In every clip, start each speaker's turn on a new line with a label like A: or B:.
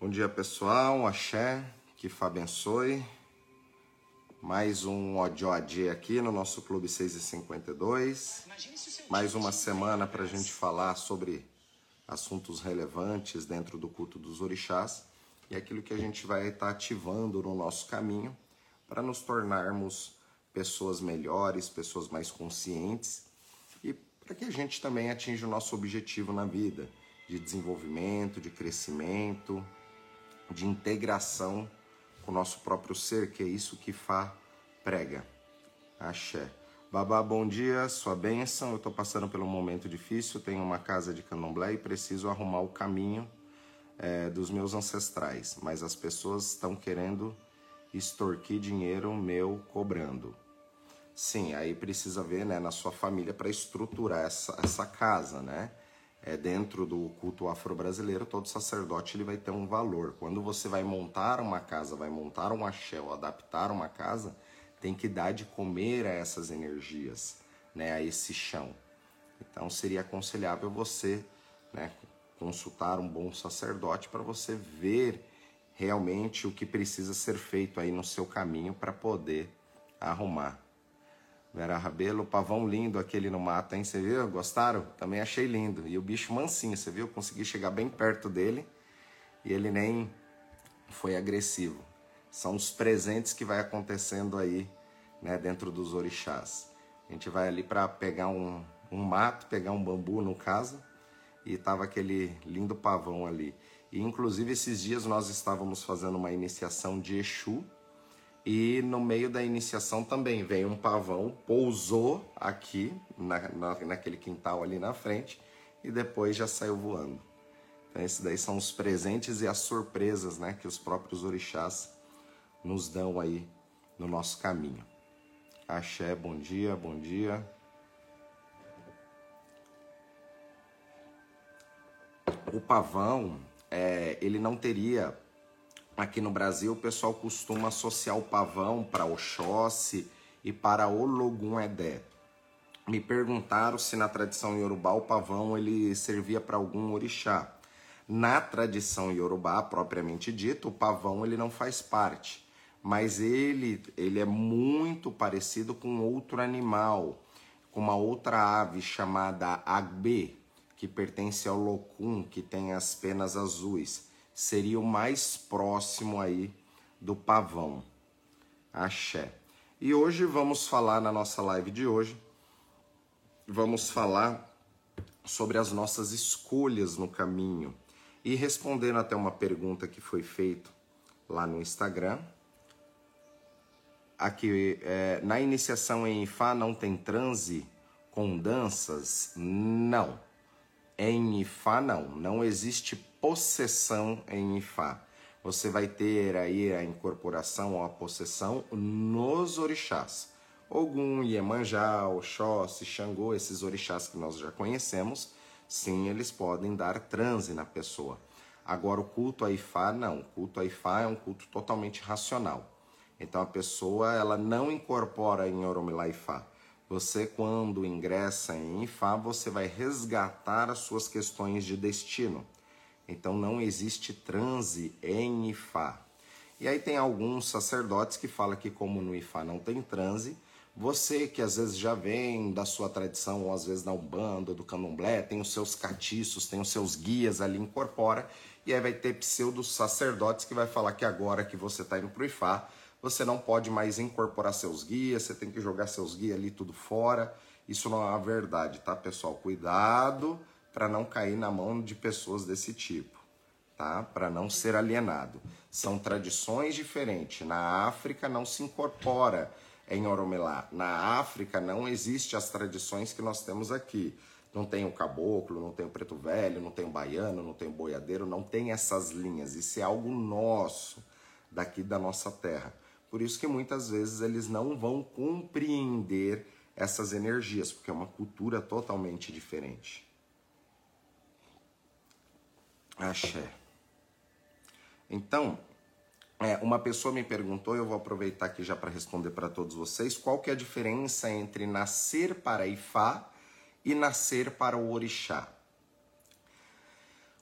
A: Bom dia pessoal, axé, que Fá abençoe. Mais um ODOAD aqui no nosso Clube 6 e 52. Mais uma semana para a gente falar sobre assuntos relevantes dentro do culto dos orixás e aquilo que a gente vai estar tá ativando no nosso caminho para nos tornarmos pessoas melhores, pessoas mais conscientes e para que a gente também atinja o nosso objetivo na vida de desenvolvimento, de crescimento, de integração com o nosso próprio ser, que é isso que Fá prega. Axé. Babá, bom dia, sua bênção. Eu estou passando por um momento difícil, tenho uma casa de candomblé e preciso arrumar o caminho é, dos meus ancestrais, mas as pessoas estão querendo extorquir dinheiro meu cobrando. Sim, aí precisa ver né, na sua família para estruturar essa, essa casa, né? É, dentro do culto afro-brasileiro, todo sacerdote ele vai ter um valor. Quando você vai montar uma casa, vai montar um axé ou adaptar uma casa, tem que dar de comer a essas energias, né, a esse chão. Então seria aconselhável você né, consultar um bom sacerdote para você ver realmente o que precisa ser feito aí no seu caminho para poder arrumar. Vera Rabelo, pavão lindo aquele no mato, hein? Você viu? Gostaram? Também achei lindo. E o bicho mansinho, você viu? Consegui chegar bem perto dele e ele nem foi agressivo. São os presentes que vai acontecendo aí, né, dentro dos orixás. A gente vai ali para pegar um, um mato, pegar um bambu no caso, e tava aquele lindo pavão ali. E inclusive esses dias nós estávamos fazendo uma iniciação de Exu, e no meio da iniciação também veio um pavão, pousou aqui, na, na, naquele quintal ali na frente, e depois já saiu voando. Então, esses daí são os presentes e as surpresas né, que os próprios orixás nos dão aí no nosso caminho. Axé, bom dia, bom dia. O pavão, é, ele não teria Aqui no Brasil, o pessoal costuma associar o pavão para Oxóssi e para Ologun Edé. Me perguntaram se na tradição iorubá o pavão ele servia para algum orixá. Na tradição iorubá, propriamente dito, o pavão ele não faz parte, mas ele, ele é muito parecido com outro animal, com uma outra ave chamada agbe, que pertence ao locum, que tem as penas azuis seria o mais próximo aí do pavão. Axé. E hoje vamos falar na nossa live de hoje, vamos falar sobre as nossas escolhas no caminho e respondendo até uma pergunta que foi feita lá no Instagram. Aqui, é, na iniciação em Ifá não tem transe com danças? Não. Em Ifá não, não existe possessão em Ifá. Você vai ter aí a incorporação ou a possessão nos orixás. Ogum, Iemanjá, Oxóssi, Xangô, esses orixás que nós já conhecemos, sim, eles podem dar transe na pessoa. Agora, o culto a Ifá, não. O culto a Ifá é um culto totalmente racional. Então, a pessoa ela não incorpora em Oromilá Ifá. Você, quando ingressa em Ifá, você vai resgatar as suas questões de destino. Então não existe transe em Ifá. E aí tem alguns sacerdotes que falam que como no Ifá não tem transe, você que às vezes já vem da sua tradição, ou às vezes da Umbanda, do Candomblé, tem os seus catiços, tem os seus guias ali, incorpora, e aí vai ter pseudos sacerdotes que vai falar que agora que você está indo pro Ifá, você não pode mais incorporar seus guias, você tem que jogar seus guias ali tudo fora. Isso não é a verdade, tá, pessoal? Cuidado para não cair na mão de pessoas desse tipo, tá? Para não ser alienado. São tradições diferentes. Na África não se incorpora em Oromelá. Na África não existe as tradições que nós temos aqui. Não tem o caboclo, não tem o preto velho, não tem o baiano, não tem o boiadeiro, não tem essas linhas. Isso é algo nosso, daqui da nossa terra. Por isso que muitas vezes eles não vão compreender essas energias, porque é uma cultura totalmente diferente. Axé. Então, é, uma pessoa me perguntou, eu vou aproveitar aqui já para responder para todos vocês, qual que é a diferença entre nascer para Ifá e nascer para o Orixá?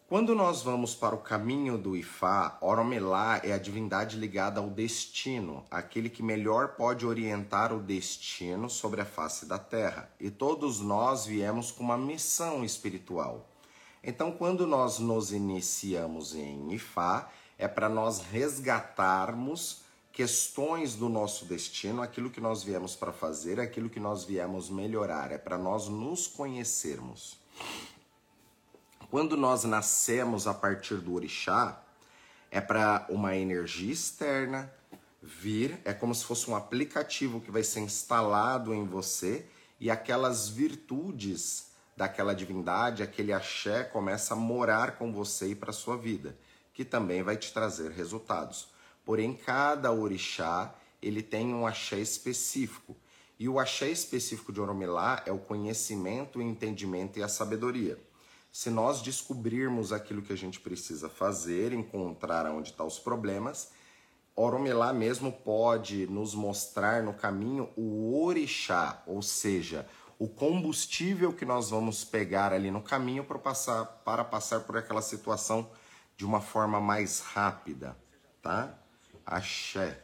A: Quando nós vamos para o caminho do Ifá, Oromelá é a divindade ligada ao destino, aquele que melhor pode orientar o destino sobre a face da terra. E todos nós viemos com uma missão espiritual. Então, quando nós nos iniciamos em Ifá, é para nós resgatarmos questões do nosso destino, aquilo que nós viemos para fazer, aquilo que nós viemos melhorar, é para nós nos conhecermos. Quando nós nascemos a partir do orixá, é para uma energia externa vir, é como se fosse um aplicativo que vai ser instalado em você e aquelas virtudes daquela divindade, aquele axé começa a morar com você e para sua vida, que também vai te trazer resultados. Porém, cada orixá, ele tem um axé específico. E o axé específico de Oromilá é o conhecimento, o entendimento e a sabedoria. Se nós descobrirmos aquilo que a gente precisa fazer, encontrar onde estão os problemas, Oromelá mesmo pode nos mostrar no caminho o orixá, ou seja, o combustível que nós vamos pegar ali no caminho para passar, para passar por aquela situação de uma forma mais rápida, tá? Axé.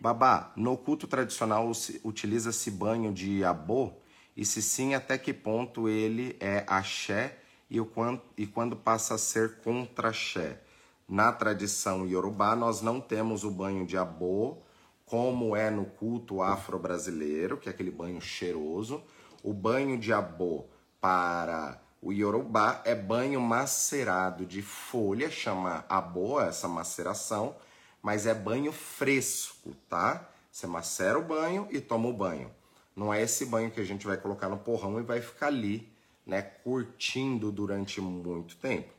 A: Babá, no culto tradicional utiliza-se banho de abô? E se sim, até que ponto ele é axé e, o, e quando passa a ser contraxé. Na tradição iorubá, nós não temos o banho de abô, como é no culto afro-brasileiro, que é aquele banho cheiroso. O banho de abô para o iorubá é banho macerado de folha, chama abô essa maceração, mas é banho fresco, tá? Você macera o banho e toma o banho. Não é esse banho que a gente vai colocar no porrão e vai ficar ali né, curtindo durante muito tempo.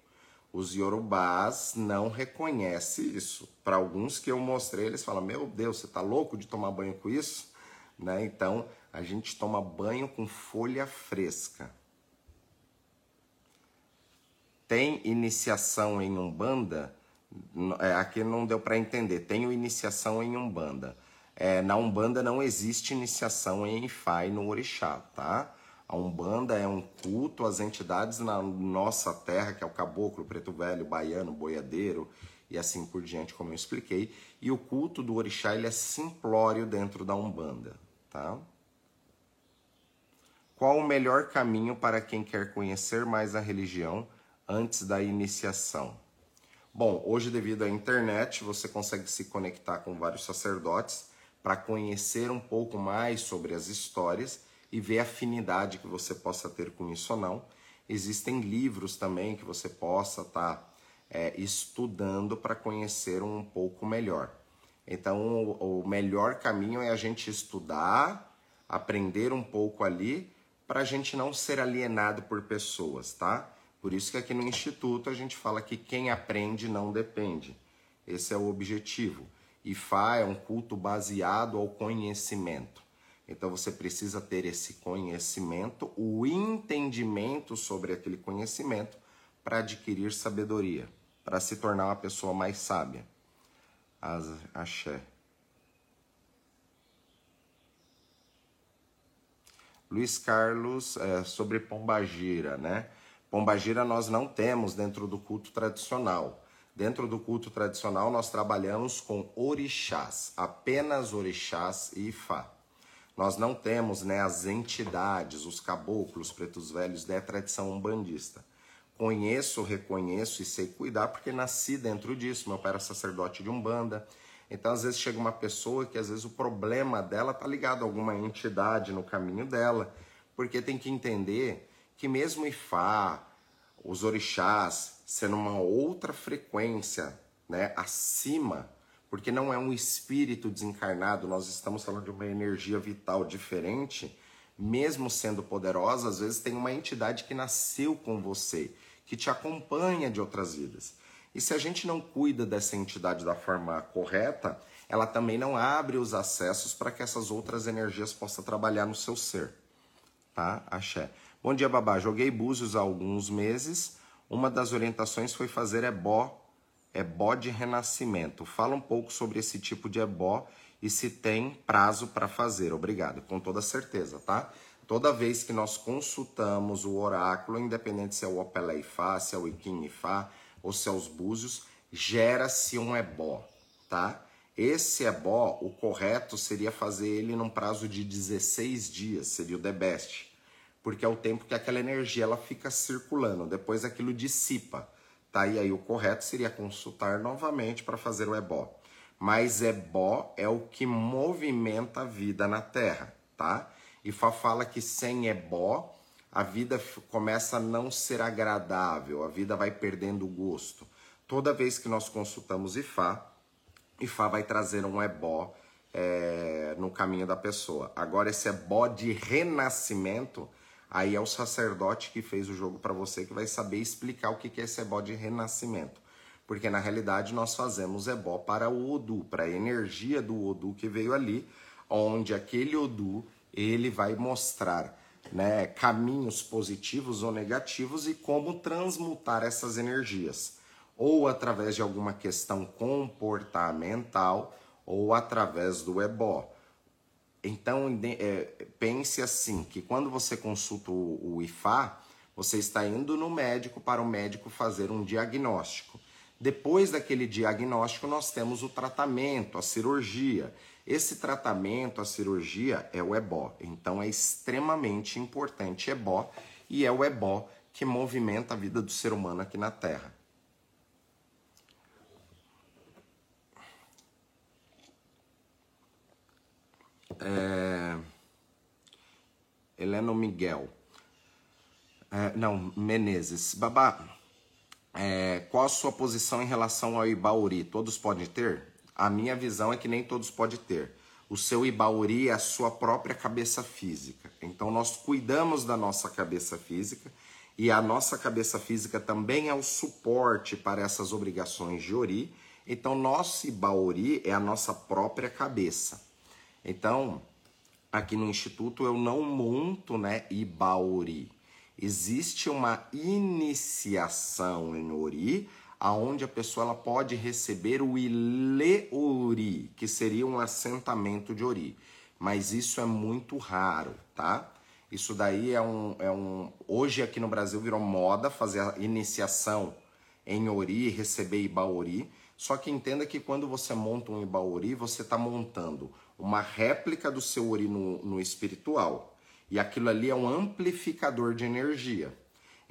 A: Os yorubás não reconhecem isso. Para alguns que eu mostrei, eles falam: Meu Deus, você está louco de tomar banho com isso? Né? Então, a gente toma banho com folha fresca. Tem iniciação em Umbanda? É, aqui não deu para entender. Tenho iniciação em Umbanda. É, na Umbanda não existe iniciação em Ifá e no Orixá, tá? A Umbanda é um culto às entidades na nossa terra, que é o caboclo, preto velho, baiano, boiadeiro e assim por diante, como eu expliquei. E o culto do orixá ele é simplório dentro da Umbanda, tá? Qual o melhor caminho para quem quer conhecer mais a religião antes da iniciação? Bom, hoje devido à internet, você consegue se conectar com vários sacerdotes para conhecer um pouco mais sobre as histórias e ver a afinidade que você possa ter com isso ou não. Existem livros também que você possa estar tá, é, estudando para conhecer um pouco melhor. Então, o, o melhor caminho é a gente estudar, aprender um pouco ali, para a gente não ser alienado por pessoas, tá? Por isso que aqui no Instituto a gente fala que quem aprende não depende. Esse é o objetivo. IFA é um culto baseado ao conhecimento. Então você precisa ter esse conhecimento, o entendimento sobre aquele conhecimento para adquirir sabedoria, para se tornar uma pessoa mais sábia. As, axé. Luiz Carlos, é, sobre Pombagira, né? Pombagira nós não temos dentro do culto tradicional. Dentro do culto tradicional nós trabalhamos com orixás, apenas orixás e ifá. Nós não temos né, as entidades, os caboclos, pretos velhos da tradição umbandista. Conheço, reconheço e sei cuidar porque nasci dentro disso. Meu pai era sacerdote de umbanda. Então, às vezes, chega uma pessoa que às vezes o problema dela está ligado a alguma entidade no caminho dela, porque tem que entender que mesmo Ifá, os orixás, sendo uma outra frequência né, acima porque não é um espírito desencarnado, nós estamos falando de uma energia vital diferente, mesmo sendo poderosa, às vezes tem uma entidade que nasceu com você, que te acompanha de outras vidas. E se a gente não cuida dessa entidade da forma correta, ela também não abre os acessos para que essas outras energias possam trabalhar no seu ser. Tá? Axé. Bom dia, babá. Joguei búzios há alguns meses. Uma das orientações foi fazer ebó ebó de renascimento. Fala um pouco sobre esse tipo de ebó e se tem prazo para fazer. Obrigado, com toda certeza, tá? Toda vez que nós consultamos o oráculo, independente se é o Opelé Ifá, se é o Iquim Ifá ou se é os búzios, gera-se um ebó, tá? Esse ebó, o correto seria fazer ele num prazo de 16 dias, seria o the best, porque é o tempo que aquela energia ela fica circulando, depois aquilo dissipa, tá? E aí o correto seria consultar novamente para fazer o ebó. Mas ebó é o que movimenta a vida na Terra, tá? E Fá fala que sem ebó a vida começa a não ser agradável, a vida vai perdendo o gosto. Toda vez que nós consultamos Ifá, Ifá vai trazer um ebó é, no caminho da pessoa. Agora, esse ebó de renascimento, aí é o sacerdote que fez o jogo para você que vai saber explicar o que é esse ebó de renascimento. Porque na realidade nós fazemos ebó para o Odu, para a energia do Odu que veio ali, onde aquele Odu ele vai mostrar né, caminhos positivos ou negativos e como transmutar essas energias, ou através de alguma questão comportamental ou através do ebó. Então é, pense assim que quando você consulta o, IFA, você está indo no médico para o médico fazer um diagnóstico. Depois daquele diagnóstico, nós temos o tratamento, a cirurgia. Esse tratamento, a cirurgia, é o ebó. Então é extremamente importante ebó e é o ebó que movimenta a vida do ser humano aqui na Terra. É... Heleno Miguel. É, não, Menezes. Babá, é, qual a sua posição em relação ao Ibauri? Todos podem ter? A minha visão é que nem todos podem ter. O seu Ibauri é a sua própria cabeça física. Então nós cuidamos da nossa cabeça física e a nossa cabeça física também é o suporte para essas obrigações de Ori. Então nosso Ibauri é a nossa própria cabeça. Então, aqui no instituto eu não monto, né, Ibauri existe uma iniciação em Ori, aonde a pessoa ela pode receber o Ile-Ori, que seria um assentamento de Ori. Mas isso é muito raro, tá? Isso daí é um, é um. Hoje aqui no Brasil virou moda fazer a iniciação em Ori, receber Ibaori. Só que entenda que quando você monta um Ibaori, você está montando uma réplica do seu Ori no, no espiritual. E aquilo ali é um amplificador de energia.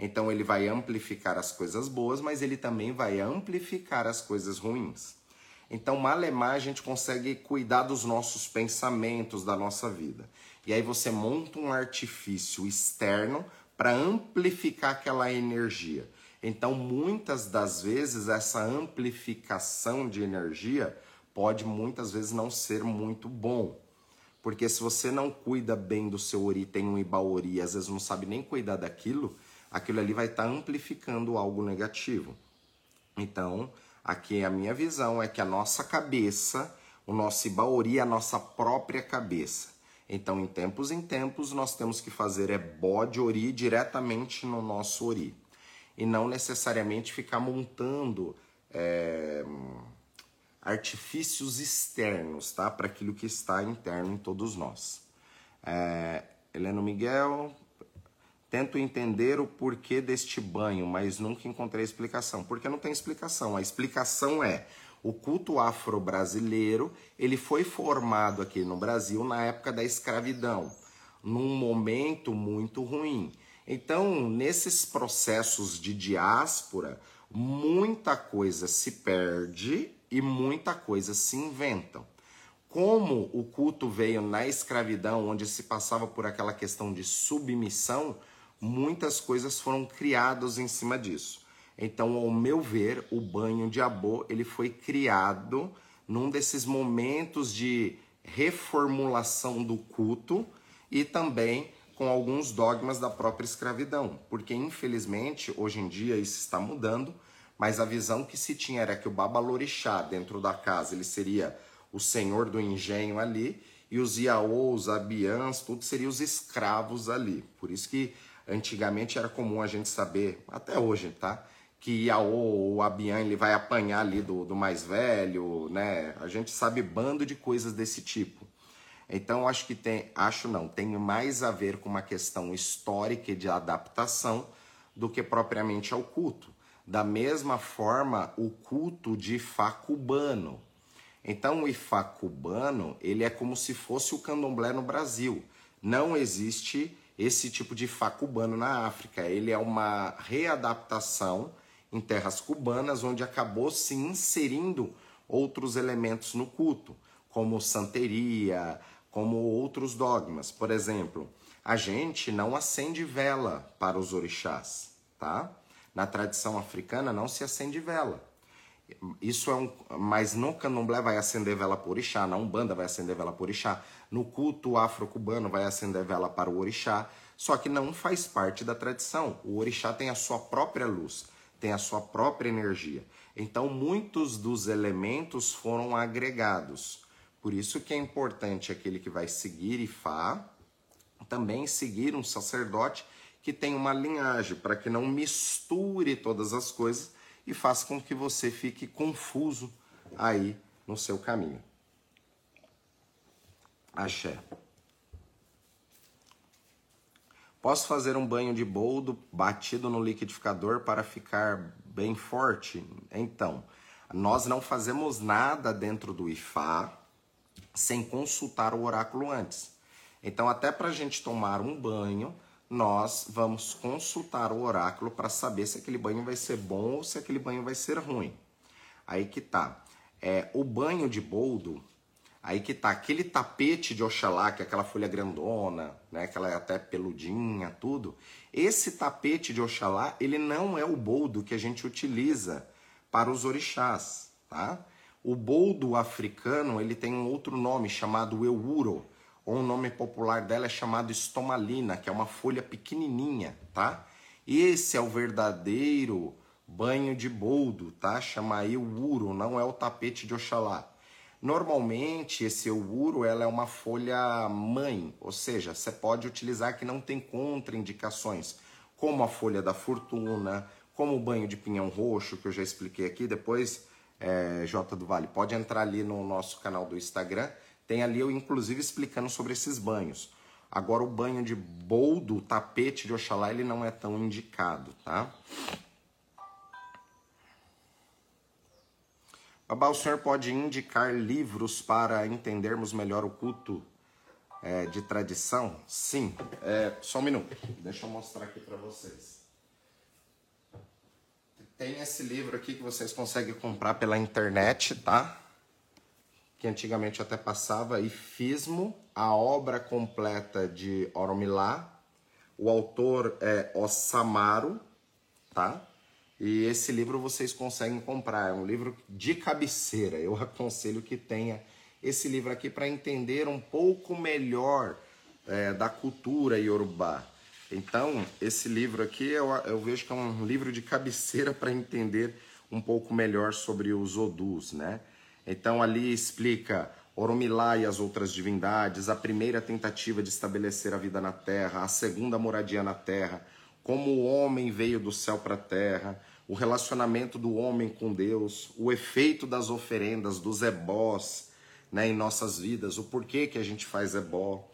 A: Então ele vai amplificar as coisas boas, mas ele também vai amplificar as coisas ruins. Então, malemar, a gente consegue cuidar dos nossos pensamentos, da nossa vida. E aí você monta um artifício externo para amplificar aquela energia. Então, muitas das vezes, essa amplificação de energia pode muitas vezes não ser muito bom. Porque se você não cuida bem do seu ori, tem um ibaori, às vezes não sabe nem cuidar daquilo, aquilo ali vai estar tá amplificando algo negativo. Então, aqui a minha visão é que a nossa cabeça, o nosso ibaori é a nossa própria cabeça. Então, em tempos em tempos, nós temos que fazer é bode ori diretamente no nosso ori. E não necessariamente ficar montando é, artifícios externos, tá? Para aquilo que está interno em todos nós. É, Heleno Miguel, tento entender o porquê deste banho, mas nunca encontrei explicação. Porque não tem explicação. A explicação é o culto afro-brasileiro, ele foi formado aqui no Brasil na época da escravidão, num momento muito ruim. Então, nesses processos de diáspora, muita coisa se perde e muita coisa se inventam. Como o culto veio na escravidão, onde se passava por aquela questão de submissão, muitas coisas foram criadas em cima disso. Então, ao meu ver, o banho de Abô, ele foi criado num desses momentos de reformulação do culto e também com alguns dogmas da própria escravidão, porque infelizmente hoje em dia isso está mudando mas a visão que se tinha era que o Babalorixá dentro da casa, ele seria o senhor do engenho ali, e os Iaôs, Abiãs, tudo seriam os escravos ali. Por isso que antigamente era comum a gente saber, até hoje, tá? Que Iaô ou Abiã ele vai apanhar ali do, do mais velho, né? A gente sabe bando de coisas desse tipo. Então acho que tem, acho não, tem mais a ver com uma questão histórica de adaptação do que propriamente ao culto. Da mesma forma, o culto de Ifá cubano. Então o Ifá cubano, ele é como se fosse o candomblé no Brasil. Não existe esse tipo de Ifá cubano na África. Ele é uma readaptação em terras cubanas, onde acabou se inserindo outros elementos no culto, como santeria, como outros dogmas. Por exemplo, a gente não acende vela para os orixás, tá? Na tradição africana não se acende vela. Isso é um, mas no candomblé vai acender vela por orixá, na umbanda vai acender vela por orixá, no culto afro-cubano vai acender vela para o orixá, só que não faz parte da tradição. O orixá tem a sua própria luz, tem a sua própria energia. Então muitos dos elementos foram agregados. Por isso que é importante aquele que vai seguir Ifá também seguir um sacerdote que tem uma linhagem, para que não misture todas as coisas e faça com que você fique confuso aí no seu caminho. Axé. Posso fazer um banho de boldo batido no liquidificador para ficar bem forte? Então, nós não fazemos nada dentro do IFA sem consultar o oráculo antes. Então, até para a gente tomar um banho, nós vamos consultar o oráculo para saber se aquele banho vai ser bom ou se aquele banho vai ser ruim. Aí que tá. É, o banho de boldo, aí que tá. Aquele tapete de Oxalá, que é aquela folha grandona, né, aquela é até peludinha, tudo. Esse tapete de Oxalá, ele não é o boldo que a gente utiliza para os orixás, tá? O boldo africano, ele tem um outro nome chamado euro ou o nome popular dela é chamado estomalina, que é uma folha pequenininha, tá? Esse é o verdadeiro banho de boldo, tá? Chama aí o uro, não é o tapete de Oxalá. Normalmente, esse uro ela é uma folha mãe, ou seja, você pode utilizar que não tem contraindicações, como a folha da fortuna, como o banho de pinhão roxo, que eu já expliquei aqui. Depois, é, do Vale, pode entrar ali no nosso canal do Instagram tem ali eu, inclusive, explicando sobre esses banhos. Agora, o banho de boldo, tapete de Oxalá, ele não é tão indicado, tá? Babá, o senhor pode indicar livros para entendermos melhor o culto é, de tradição? Sim. É, só um minuto. Deixa eu mostrar aqui para vocês. Tem esse livro aqui que vocês conseguem comprar pela internet, tá? Que antigamente até passava, Ifismo, a obra completa de Oromilá. O autor é Osamaro, tá? E esse livro vocês conseguem comprar, é um livro de cabeceira. Eu aconselho que tenha esse livro aqui para entender um pouco melhor é, da cultura iorubá. Então, esse livro aqui eu, eu vejo que é um livro de cabeceira para entender um pouco melhor sobre os odus, né? Então ali explica Oromilá e as outras divindades, a primeira tentativa de estabelecer a vida na terra, a segunda moradia na terra, como o homem veio do céu para a terra, o relacionamento do homem com Deus, o efeito das oferendas, dos ebós né, em nossas vidas, o porquê que a gente faz ebó,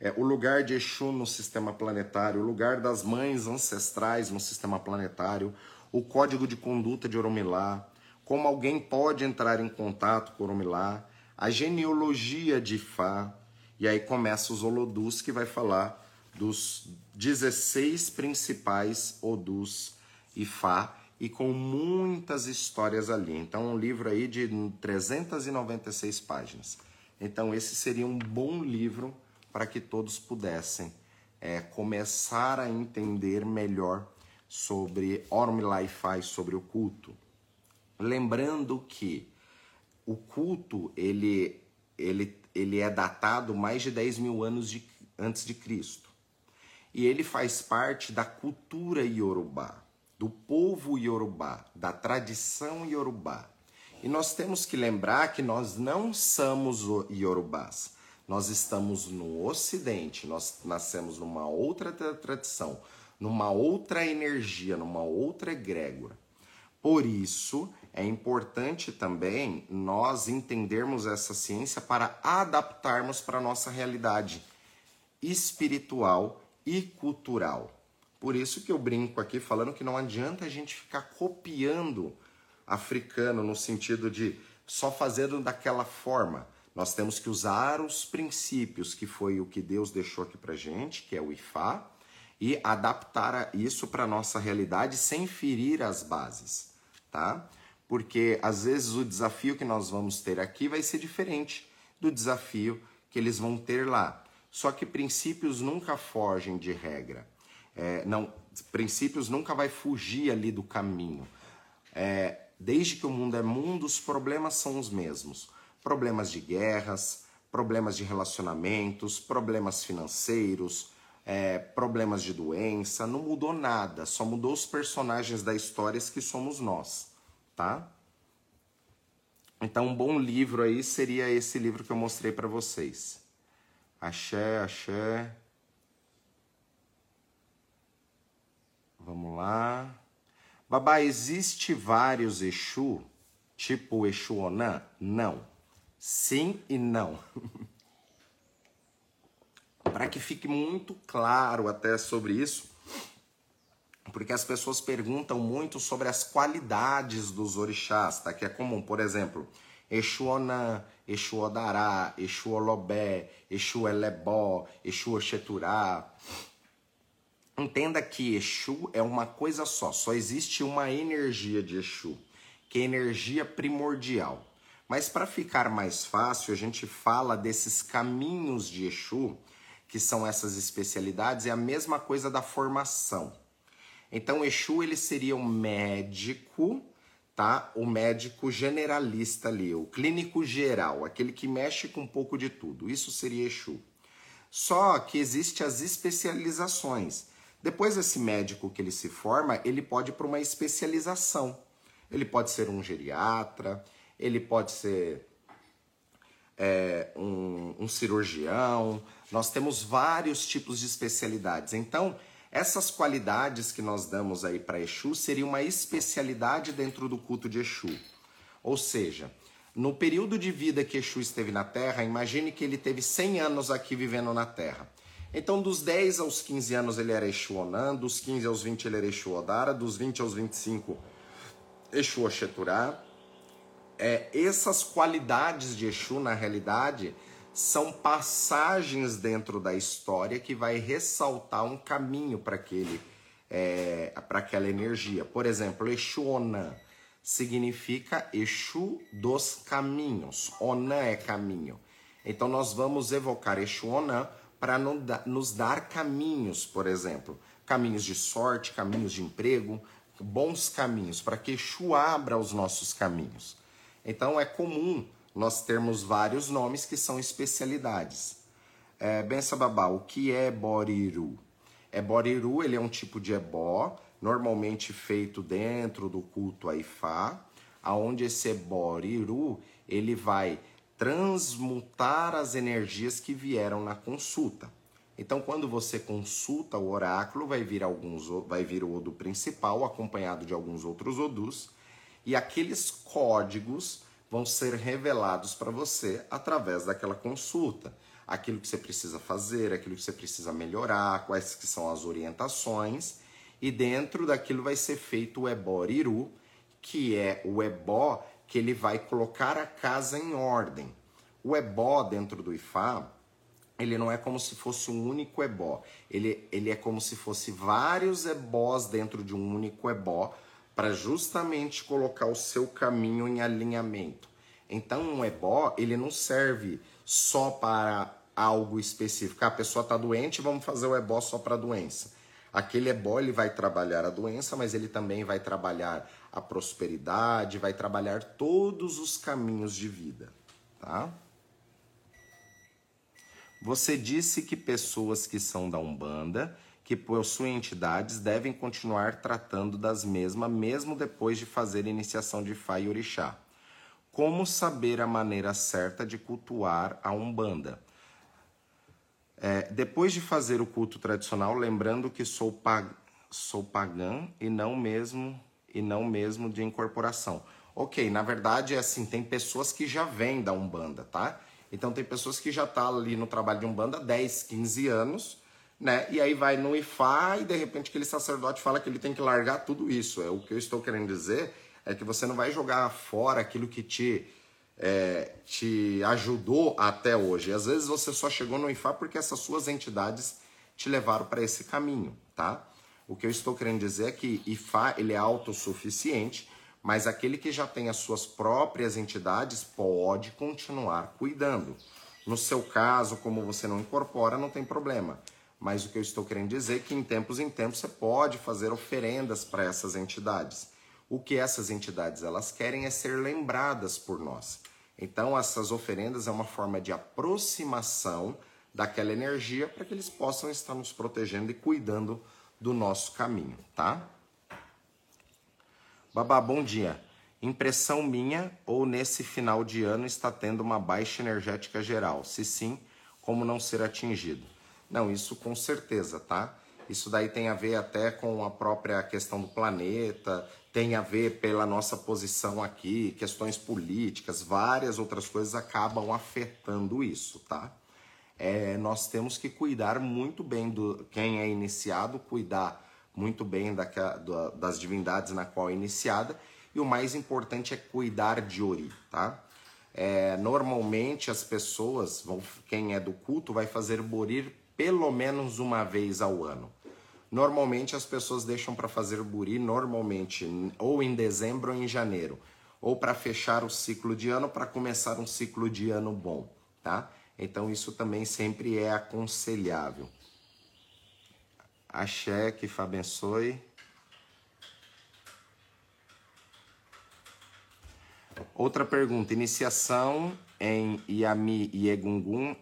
A: é, o lugar de Exu no sistema planetário, o lugar das mães ancestrais no sistema planetário, o código de conduta de Oromilá, como alguém pode entrar em contato com Oromilá, a genealogia de Fá, e aí começa os Olodus que vai falar dos 16 principais Odus Ifá e com muitas histórias ali. Então, um livro aí de 396 páginas. Então, esse seria um bom livro para que todos pudessem é, começar a entender melhor sobre Ormilá Ifá e sobre o culto. Lembrando que o culto ele, ele, ele é datado mais de 10 mil anos de, antes de Cristo. E ele faz parte da cultura iorubá, do povo iorubá, da tradição iorubá. E nós temos que lembrar que nós não somos iorubás. Nós estamos no Ocidente, nós nascemos numa outra tradição, numa outra energia, numa outra egrégora. Por isso é importante também nós entendermos essa ciência para adaptarmos para a nossa realidade espiritual e cultural. Por isso que eu brinco aqui falando que não adianta a gente ficar copiando africano no sentido de só fazendo daquela forma. Nós temos que usar os princípios que foi o que Deus deixou aqui pra gente, que é o Ifá, e adaptar isso para nossa realidade sem ferir as bases, tá? Porque às vezes o desafio que nós vamos ter aqui vai ser diferente do desafio que eles vão ter lá. Só que princípios nunca fogem de regra. É, não, princípios nunca vai fugir ali do caminho. É, desde que o mundo é mundo, os problemas são os mesmos. Problemas de guerras, problemas de relacionamentos, problemas financeiros, é, problemas de doença, não mudou nada, só mudou os personagens da história que somos nós tá? Então, um bom livro aí seria esse livro que eu mostrei para vocês. Axé, axé. Vamos lá. Babá, existe vários Exu, tipo Exu Onan? Não. Sim e não. para que fique muito claro até sobre isso, porque as pessoas perguntam muito sobre as qualidades dos orixás, tá? Que é comum, por exemplo, Exu Onan, Exu Odará, Exu Olobé, Exu Elebó, Exu Oxeturá. Entenda que Exu é uma coisa só, só existe uma energia de Exu, que é energia primordial. Mas para ficar mais fácil, a gente fala desses caminhos de Exu, que são essas especialidades, é a mesma coisa da formação. Então, Exu ele seria um médico, tá? O médico generalista ali, o clínico geral, aquele que mexe com um pouco de tudo. Isso seria Exu. Só que existe as especializações. Depois desse médico que ele se forma, ele pode para uma especialização. Ele pode ser um geriatra, ele pode ser é, um, um cirurgião. Nós temos vários tipos de especialidades. Então, essas qualidades que nós damos aí para Exu seria uma especialidade dentro do culto de Exu. Ou seja, no período de vida que Exu esteve na Terra, imagine que ele teve 100 anos aqui vivendo na Terra. Então, dos 10 aos 15 anos ele era Exu Onan, dos 15 aos 20 ele era Exu Odara, dos 20 aos 25 Exu Oxeturá. É, essas qualidades de Exu, na realidade, são passagens dentro da história que vai ressaltar um caminho para aquele é, para aquela energia. Por exemplo, Exu Onan significa Exu dos caminhos. Onan é caminho. Então nós vamos evocar Exu Onan para nos dar caminhos, por exemplo, caminhos de sorte, caminhos de emprego, bons caminhos, para que Exu abra os nossos caminhos. Então é comum nós temos vários nomes que são especialidades. É, Bença Babá, o que é Boriru? Eboriru, ele é um tipo de ebó, normalmente feito dentro do culto a Ifá, aonde esse eboriru, ele vai transmutar as energias que vieram na consulta. Então, quando você consulta o oráculo, vai vir alguns, vai vir o odo principal acompanhado de alguns outros odus, e aqueles códigos vão ser revelados para você através daquela consulta. Aquilo que você precisa fazer, aquilo que você precisa melhorar, quais que são as orientações, e dentro daquilo vai ser feito o ebó-iru, que é o ebó que ele vai colocar a casa em ordem. O ebó dentro do Ifá, ele não é como se fosse um único ebó. Ele, ele é como se fosse vários ebós dentro de um único ebó, para justamente colocar o seu caminho em alinhamento. Então, um ebó, ele não serve só para algo específico. Ah, a pessoa está doente, vamos fazer o ebó só para a doença. Aquele ebó, ele vai trabalhar a doença, mas ele também vai trabalhar a prosperidade, vai trabalhar todos os caminhos de vida, tá? Você disse que pessoas que são da Umbanda que possuem entidades devem continuar tratando das mesmas, mesmo depois de fazer iniciação de Fá e Orixá. Como saber a maneira certa de cultuar a Umbanda? É, depois de fazer o culto tradicional, lembrando que sou, pag sou pagã e não mesmo e não mesmo de incorporação. Ok, na verdade é assim, tem pessoas que já vêm da Umbanda, tá? Então tem pessoas que já tá ali no trabalho de Umbanda há 10, 15 anos, né? E aí vai no IFA e de repente aquele sacerdote fala que ele tem que largar tudo isso. É o que eu estou querendo dizer é que você não vai jogar fora aquilo que te é, te ajudou até hoje. Às vezes você só chegou no IFA porque essas suas entidades te levaram para esse caminho, tá? O que eu estou querendo dizer é que IFA ele é autossuficiente, mas aquele que já tem as suas próprias entidades pode continuar cuidando. No seu caso, como você não incorpora, não tem problema. Mas o que eu estou querendo dizer é que em tempos em tempos você pode fazer oferendas para essas entidades. O que essas entidades elas querem é ser lembradas por nós. Então essas oferendas é uma forma de aproximação daquela energia para que eles possam estar nos protegendo e cuidando do nosso caminho, tá? Babá, bom dia. Impressão minha ou nesse final de ano está tendo uma baixa energética geral? Se sim, como não ser atingido? Não, isso com certeza, tá? Isso daí tem a ver até com a própria questão do planeta, tem a ver pela nossa posição aqui, questões políticas, várias outras coisas acabam afetando isso, tá? É, nós temos que cuidar muito bem do quem é iniciado, cuidar muito bem da, da, das divindades na qual é iniciada, e o mais importante é cuidar de Ori, tá? É, normalmente as pessoas, vão, quem é do culto, vai fazer Borir pelo menos uma vez ao ano. Normalmente as pessoas deixam para fazer buri normalmente ou em dezembro ou em janeiro, ou para fechar o ciclo de ano para começar um ciclo de ano bom, tá? Então isso também sempre é aconselhável. Axé, que abençoe. Outra pergunta: iniciação em Yami e Egungun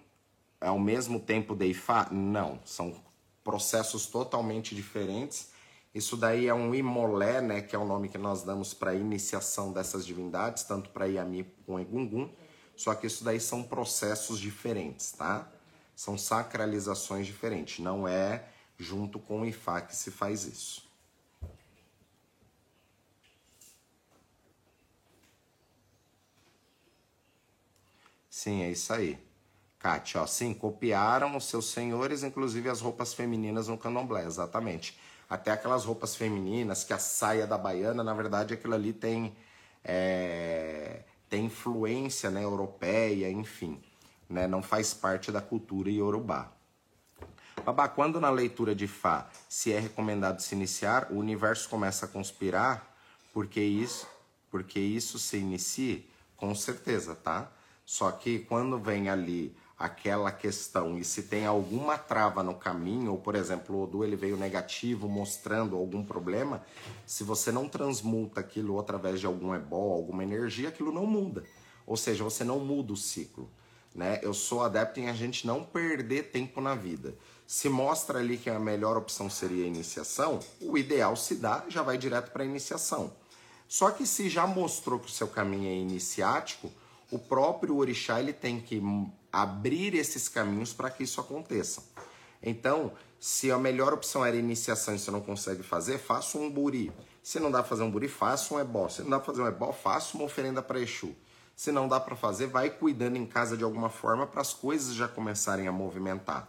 A: ao mesmo tempo de Ifá? Não, são processos totalmente diferentes. Isso daí é um imolé, né, que é o nome que nós damos para a iniciação dessas divindades, tanto para Yami como Egungun. Só que isso daí são processos diferentes, tá? São sacralizações diferentes, não é junto com o Ifá que se faz isso. Sim, é isso aí. Kátia, ó, sim, copiaram os seus senhores, inclusive as roupas femininas no candomblé, exatamente. Até aquelas roupas femininas, que a saia da baiana, na verdade, aquilo ali tem, é, tem influência né, europeia, enfim. Né, não faz parte da cultura iorubá. Babá, quando na leitura de Fá se é recomendado se iniciar, o universo começa a conspirar, porque isso, porque isso se inicie, com certeza, tá? Só que quando vem ali aquela questão e se tem alguma trava no caminho, ou por exemplo, o Odu ele veio negativo mostrando algum problema, se você não transmuta aquilo através de algum ebol, alguma energia, aquilo não muda. Ou seja, você não muda o ciclo. Né? Eu sou adepto em a gente não perder tempo na vida. Se mostra ali que a melhor opção seria a iniciação, o ideal se dá, já vai direto para a iniciação. Só que se já mostrou que o seu caminho é iniciático, o próprio orixá ele tem que abrir esses caminhos para que isso aconteça. Então, se a melhor opção era iniciação e você não consegue fazer, faça um buri. Se não dá para fazer um buri, faça um ebó. Se não dá para fazer um ebó, faça uma oferenda para Exu. Se não dá para fazer, vai cuidando em casa de alguma forma para as coisas já começarem a movimentar,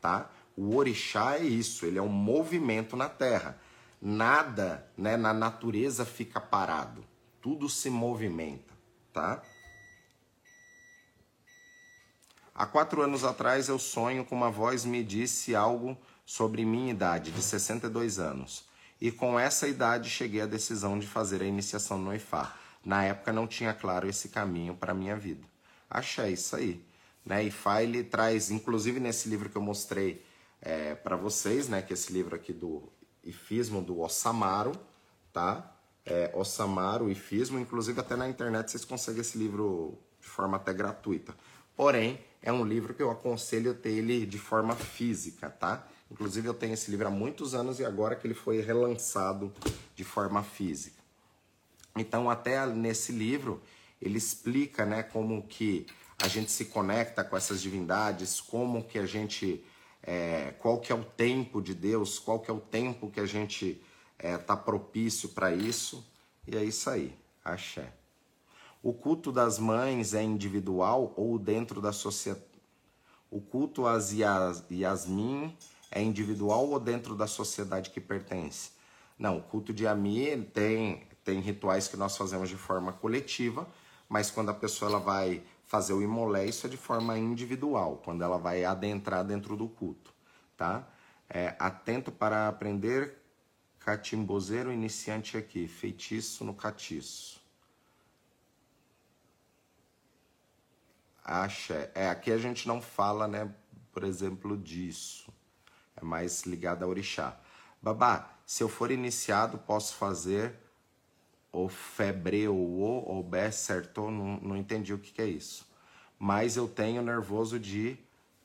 A: tá? O orixá é isso, ele é um movimento na terra. Nada, né, na natureza fica parado. Tudo se movimenta, tá? Há quatro anos atrás eu sonho com uma voz me disse algo sobre minha idade, de 62 anos. E com essa idade cheguei à decisão de fazer a iniciação no IFA. Na época não tinha claro esse caminho para a minha vida. Achei isso aí. Né? IFA ele traz, inclusive nesse livro que eu mostrei é, para vocês, né? que é esse livro aqui do Ifismo do Osamaru, tá? É, Osamaru, Ifismo, inclusive até na internet vocês conseguem esse livro de forma até gratuita. Porém, é um livro que eu aconselho ter ele de forma física, tá? Inclusive eu tenho esse livro há muitos anos e agora que ele foi relançado de forma física. Então, até nesse livro, ele explica, né, como que a gente se conecta com essas divindades, como que a gente, é, qual que é o tempo de Deus, qual que é o tempo que a gente é, tá propício para isso. E é isso aí, axé. O culto das mães é individual ou dentro da sociedade? O culto às Yasmin é individual ou dentro da sociedade que pertence? Não, o culto de Ami tem, tem rituais que nós fazemos de forma coletiva, mas quando a pessoa ela vai fazer o imolé, isso é de forma individual, quando ela vai adentrar dentro do culto, tá? É, atento para aprender catimbozeiro iniciante aqui, feitiço no catiço. Axé. É, aqui a gente não fala, né, por exemplo, disso. É mais ligado a orixá. Babá, se eu for iniciado, posso fazer o febreu o ou bé certo? Não, não entendi o que, que é isso. Mas eu tenho nervoso de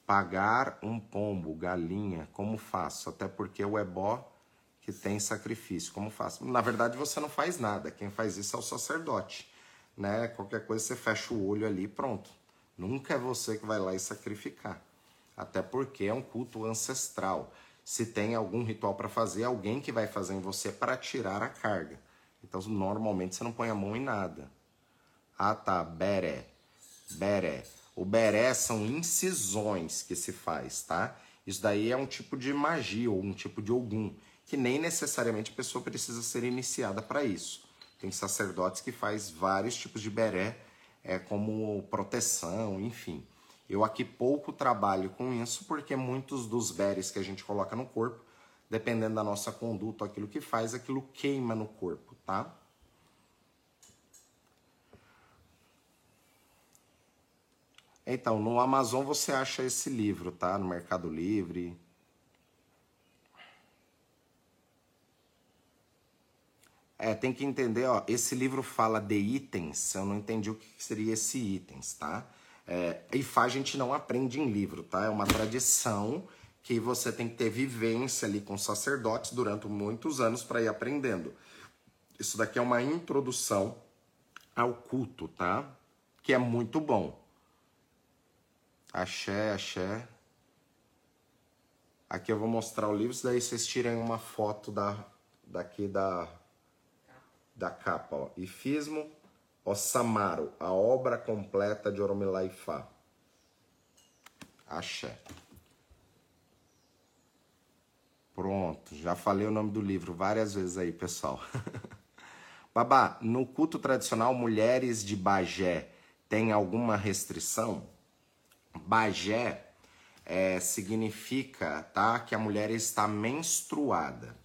A: pagar um pombo, galinha. Como faço? Até porque o ebó que tem sacrifício. Como faço? Na verdade, você não faz nada. Quem faz isso é o sacerdote. Né? Qualquer coisa você fecha o olho ali e pronto. Nunca é você que vai lá e sacrificar. Até porque é um culto ancestral. Se tem algum ritual para fazer, alguém que vai fazer em você para tirar a carga. Então, normalmente você não põe a mão em nada. Ah, tá. Beré. Beré. O beré são incisões que se faz, tá? Isso daí é um tipo de magia ou um tipo de ogum, que nem necessariamente a pessoa precisa ser iniciada para isso. Tem sacerdotes que faz vários tipos de beré é, como proteção, enfim. Eu aqui pouco trabalho com isso porque muitos dos berries que a gente coloca no corpo, dependendo da nossa conduta, aquilo que faz, aquilo queima no corpo, tá? Então, no Amazon você acha esse livro, tá? No Mercado Livre. É, tem que entender, ó, esse livro fala de itens, eu não entendi o que seria esse itens, tá? É, IFA a gente não aprende em livro, tá? É uma tradição que você tem que ter vivência ali com sacerdotes durante muitos anos para ir aprendendo. Isso daqui é uma introdução ao culto, tá? Que é muito bom. Axé, axé. Aqui eu vou mostrar o livro, daí vocês tirem uma foto da, daqui da da capa, ó. Ifismo Ossamaro, a obra completa de Oromilá Ifá. Axé. Pronto, já falei o nome do livro várias vezes aí, pessoal. Babá, no culto tradicional, mulheres de Bagé têm alguma restrição? Bagé é, significa tá, que a mulher está menstruada.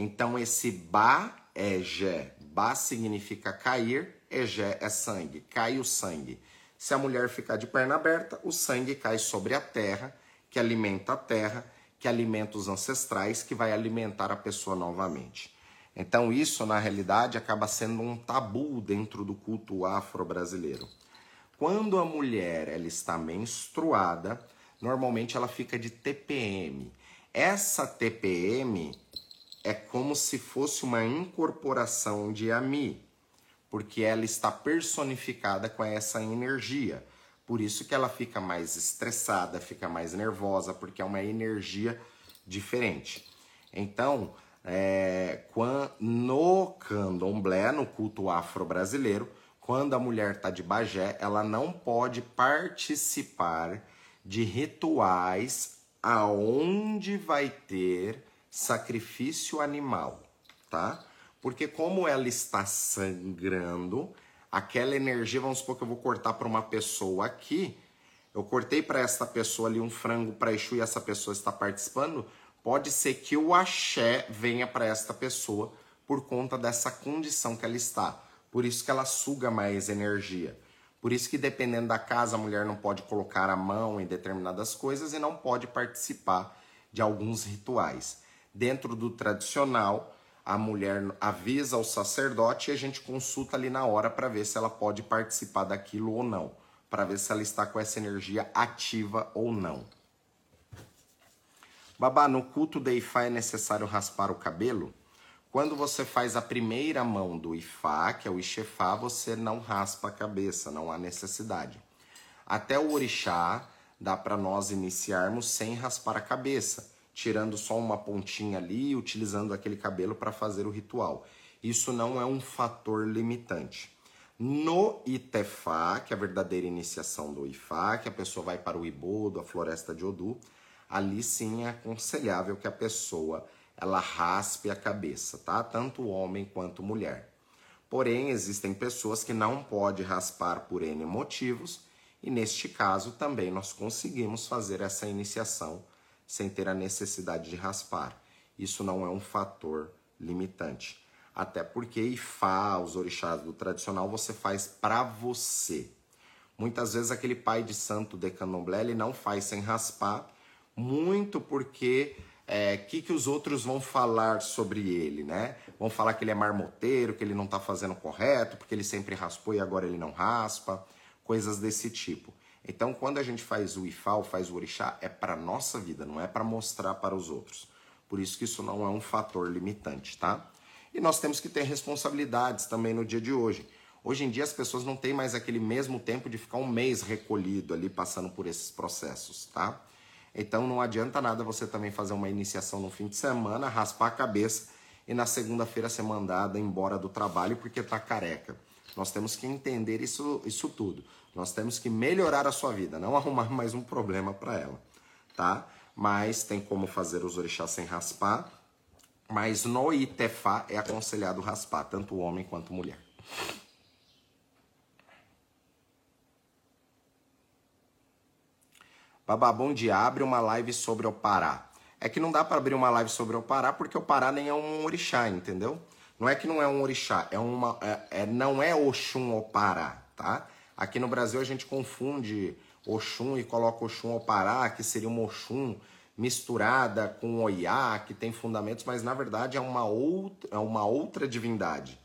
A: Então, esse ba é Gé. Ba significa cair, Egé é sangue, cai o sangue. Se a mulher ficar de perna aberta, o sangue cai sobre a terra, que alimenta a terra, que alimenta os ancestrais, que vai alimentar a pessoa novamente. Então, isso na realidade acaba sendo um tabu dentro do culto afro-brasileiro. Quando a mulher ela está menstruada, normalmente ela fica de TPM. Essa TPM é como se fosse uma incorporação de Ami, porque ela está personificada com essa energia. Por isso que ela fica mais estressada, fica mais nervosa, porque é uma energia diferente. Então, é, no candomblé, no culto afro-brasileiro, quando a mulher está de Bagé, ela não pode participar de rituais aonde vai ter sacrifício animal, tá? Porque como ela está sangrando, aquela energia, vamos supor que eu vou cortar para uma pessoa aqui, eu cortei para essa pessoa ali um frango para Exu e essa pessoa está participando, pode ser que o axé venha para esta pessoa por conta dessa condição que ela está. Por isso que ela suga mais energia. Por isso que dependendo da casa, a mulher não pode colocar a mão em determinadas coisas e não pode participar de alguns rituais. Dentro do tradicional, a mulher avisa o sacerdote e a gente consulta ali na hora para ver se ela pode participar daquilo ou não, para ver se ela está com essa energia ativa ou não. Babá, no culto de Ifá é necessário raspar o cabelo? Quando você faz a primeira mão do Ifá, que é o Ixefá, você não raspa a cabeça, não há necessidade. Até o Orixá dá para nós iniciarmos sem raspar a cabeça tirando só uma pontinha ali utilizando aquele cabelo para fazer o ritual. Isso não é um fator limitante. No Itefá, que é a verdadeira iniciação do Ifá, que a pessoa vai para o Ibodo, a floresta de Odu, ali sim é aconselhável que a pessoa ela raspe a cabeça, tá? Tanto homem quanto mulher. Porém, existem pessoas que não podem raspar por N motivos, e neste caso também nós conseguimos fazer essa iniciação sem ter a necessidade de raspar. Isso não é um fator limitante. Até porque Ifá, os orixás do tradicional, você faz para você. Muitas vezes aquele pai de santo de candomblé, ele não faz sem raspar, muito porque é, que, que os outros vão falar sobre ele, né? Vão falar que ele é marmoteiro, que ele não está fazendo correto, porque ele sempre raspou e agora ele não raspa, coisas desse tipo. Então, quando a gente faz o ifá, faz o orixá, é para nossa vida, não é para mostrar para os outros. Por isso que isso não é um fator limitante, tá? E nós temos que ter responsabilidades também no dia de hoje. Hoje em dia as pessoas não têm mais aquele mesmo tempo de ficar um mês recolhido ali passando por esses processos, tá? Então não adianta nada você também fazer uma iniciação no fim de semana, raspar a cabeça e na segunda-feira ser mandada embora do trabalho porque tá careca. Nós temos que entender isso, isso tudo. Nós temos que melhorar a sua vida, não arrumar mais um problema para ela, tá? Mas tem como fazer os orixás sem raspar mas no Itefá é aconselhado raspar, tanto homem quanto mulher. Babá, bom dia. Abre uma live sobre o Pará. É que não dá para abrir uma live sobre o Pará porque o Pará nem é um orixá, entendeu? Não é que não é um orixá, é uma, é, é não é Oxum ou Pará, tá? Aqui no Brasil a gente confunde Oxum e coloca Oxum ou Pará, que seria um Oxum misturada com Oiá, que tem fundamentos, mas na verdade é uma outra, é uma outra divindade.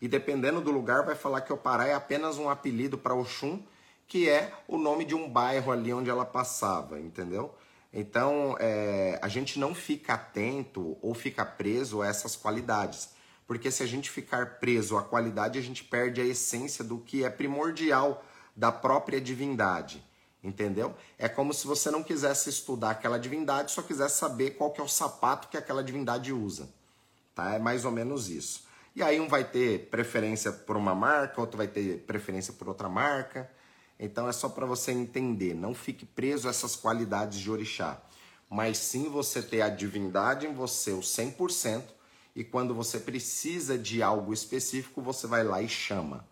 A: E dependendo do lugar, vai falar que o Pará é apenas um apelido para Oxum, que é o nome de um bairro ali onde ela passava, entendeu? Então, é, a gente não fica atento ou fica preso a essas qualidades. Porque se a gente ficar preso à qualidade, a gente perde a essência do que é primordial da própria divindade entendeu? É como se você não quisesse estudar aquela divindade, só quisesse saber qual que é o sapato que aquela divindade usa, tá? É mais ou menos isso. E aí um vai ter preferência por uma marca, outro vai ter preferência por outra marca. Então é só para você entender, não fique preso a essas qualidades de orixá, mas sim você ter a divindade em você, o 100%, e quando você precisa de algo específico, você vai lá e chama.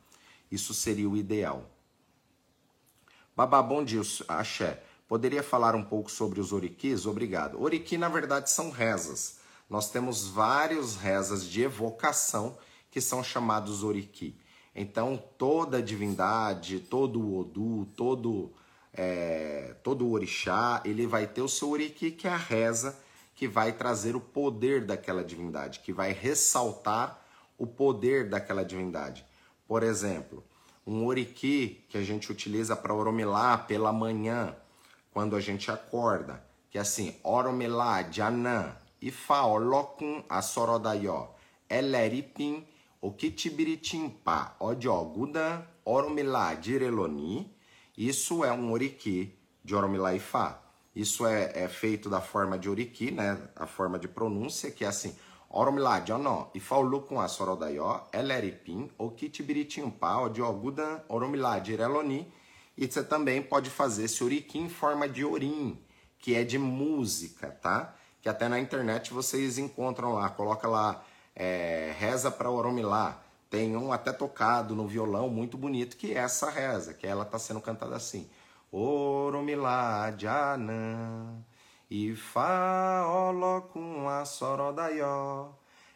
A: Isso seria o ideal. Babá, bom dia, axé. Poderia falar um pouco sobre os oriquis? Obrigado. Oriqui, na verdade, são rezas. Nós temos vários rezas de evocação que são chamados oriqui. Então, toda divindade, todo o Odu, todo, é, todo o orixá, ele vai ter o seu oriqui, que é a reza que vai trazer o poder daquela divindade, que vai ressaltar o poder daquela divindade. Por exemplo, um oriqui que a gente utiliza para oromilá pela manhã, quando a gente acorda, que é assim, oromilá, janã, ifa olokun asorodaió, eleripim, okitibiritimpa, odió, gudan, oromilá, direloni, isso é um oriqui de oromilá ifá. Isso é, é feito da forma de oriqui, né, a forma de pronúncia, que é assim, Oromilá, Jono, e faulu com a sorodaió, eleripim, o kitibiritimpa, o diogudan, oromilá, direloni. E você também pode fazer esse oriquim em forma de orim, que é de música, tá? Que até na internet vocês encontram lá, coloca lá, é, reza para oromilá. Tem um até tocado no violão, muito bonito, que é essa reza, que ela está sendo cantada assim. Oromilá, Janã. Ifá olocum a sorodaió,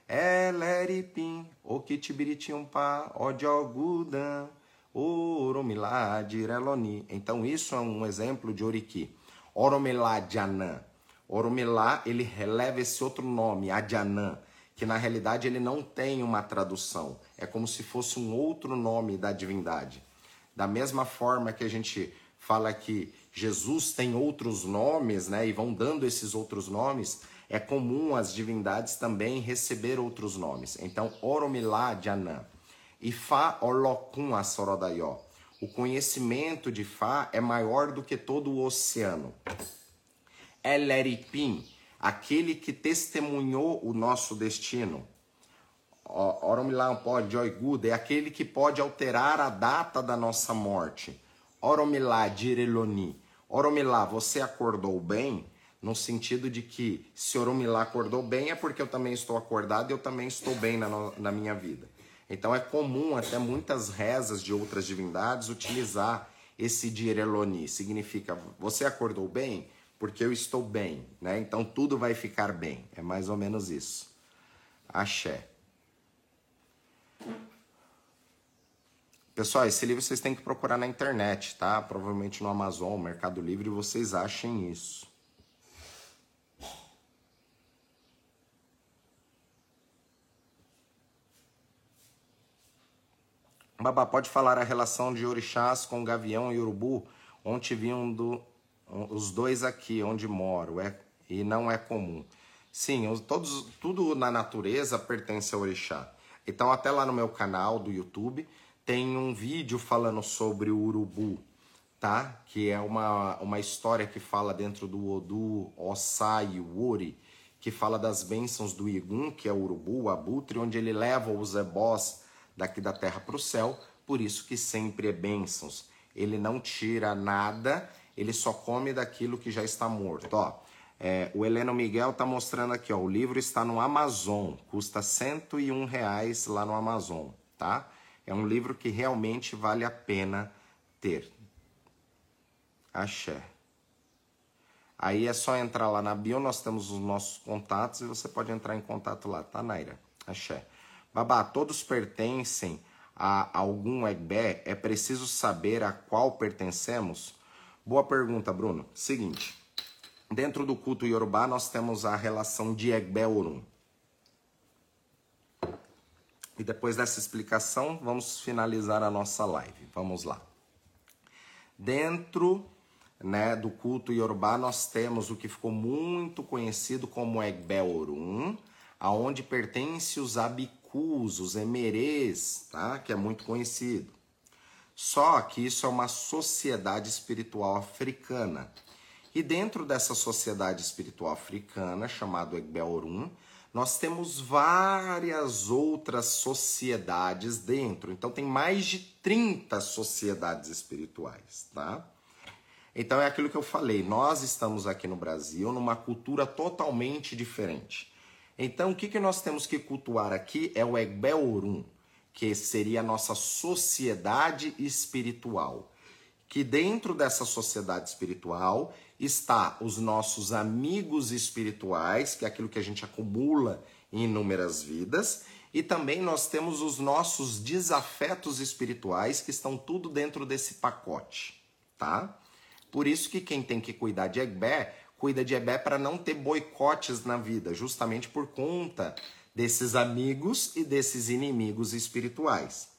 A: eleripim, okitibiritiumpá, odiogudan, oromilá, direloni. Então isso é um exemplo de oriki. Oromilá Djanã. Oromilá, ele releva esse outro nome, Adjanã, que na realidade ele não tem uma tradução. É como se fosse um outro nome da divindade. Da mesma forma que a gente fala que Jesus tem outros nomes, né? E vão dando esses outros nomes. É comum as divindades também receber outros nomes. Então, Oromilá de Anã. E Fá Olokun Asorodaió. O conhecimento de Fá é maior do que todo o oceano. Eleripim, aquele que testemunhou o nosso destino. Oromilá pode, Oiguda, é aquele que pode alterar a data da nossa morte. Oromilá, Direloni. Oromilá, você acordou bem? No sentido de que se Oromilá acordou bem é porque eu também estou acordado e eu também estou bem na, na minha vida. Então é comum até muitas rezas de outras divindades utilizar esse Direloni. Significa, você acordou bem? Porque eu estou bem, né? Então tudo vai ficar bem. É mais ou menos isso. Axé. Pessoal, esse livro vocês têm que procurar na internet, tá? Provavelmente no Amazon, Mercado Livre, vocês achem isso. Babá, pode falar a relação de orixás com gavião e urubu? Onde vinham do, os dois aqui, onde moro, é, e não é comum. Sim, todos, tudo na natureza pertence ao orixá. Então, até lá no meu canal do YouTube, tem um vídeo falando sobre o urubu, tá? Que é uma, uma história que fala dentro do Odu, Osai, Uri, que fala das bênçãos do Igun, que é o urubu, o abutre, onde ele leva os ebós daqui da terra para o céu, por isso que sempre é bênçãos. Ele não tira nada, ele só come daquilo que já está morto. Ó, é, o Heleno Miguel está mostrando aqui, ó, o livro está no Amazon, custa 101 reais lá no Amazon, tá? É um livro que realmente vale a pena ter. Axé. Aí é só entrar lá na bio, nós temos os nossos contatos e você pode entrar em contato lá, tá, Naira? Axé. Babá, todos pertencem a algum Egbé? É preciso saber a qual pertencemos? Boa pergunta, Bruno. Seguinte, dentro do culto Yorubá nós temos a relação de Egbé Orum. E depois dessa explicação, vamos finalizar a nossa live. Vamos lá. Dentro né, do culto Yorubá, nós temos o que ficou muito conhecido como Egbé Orum, aonde pertence os abicus, os emerês, tá? que é muito conhecido. Só que isso é uma sociedade espiritual africana. E dentro dessa sociedade espiritual africana, chamado Egbé Orum, nós temos várias outras sociedades dentro. Então tem mais de 30 sociedades espirituais, tá? Então é aquilo que eu falei, nós estamos aqui no Brasil numa cultura totalmente diferente. Então o que, que nós temos que cultuar aqui é o Egbé Orum, que seria a nossa sociedade espiritual. Que dentro dessa sociedade espiritual está os nossos amigos espirituais, que é aquilo que a gente acumula em inúmeras vidas, e também nós temos os nossos desafetos espirituais, que estão tudo dentro desse pacote, tá? Por isso que quem tem que cuidar de Egbé, cuida de Egbé para não ter boicotes na vida, justamente por conta desses amigos e desses inimigos espirituais.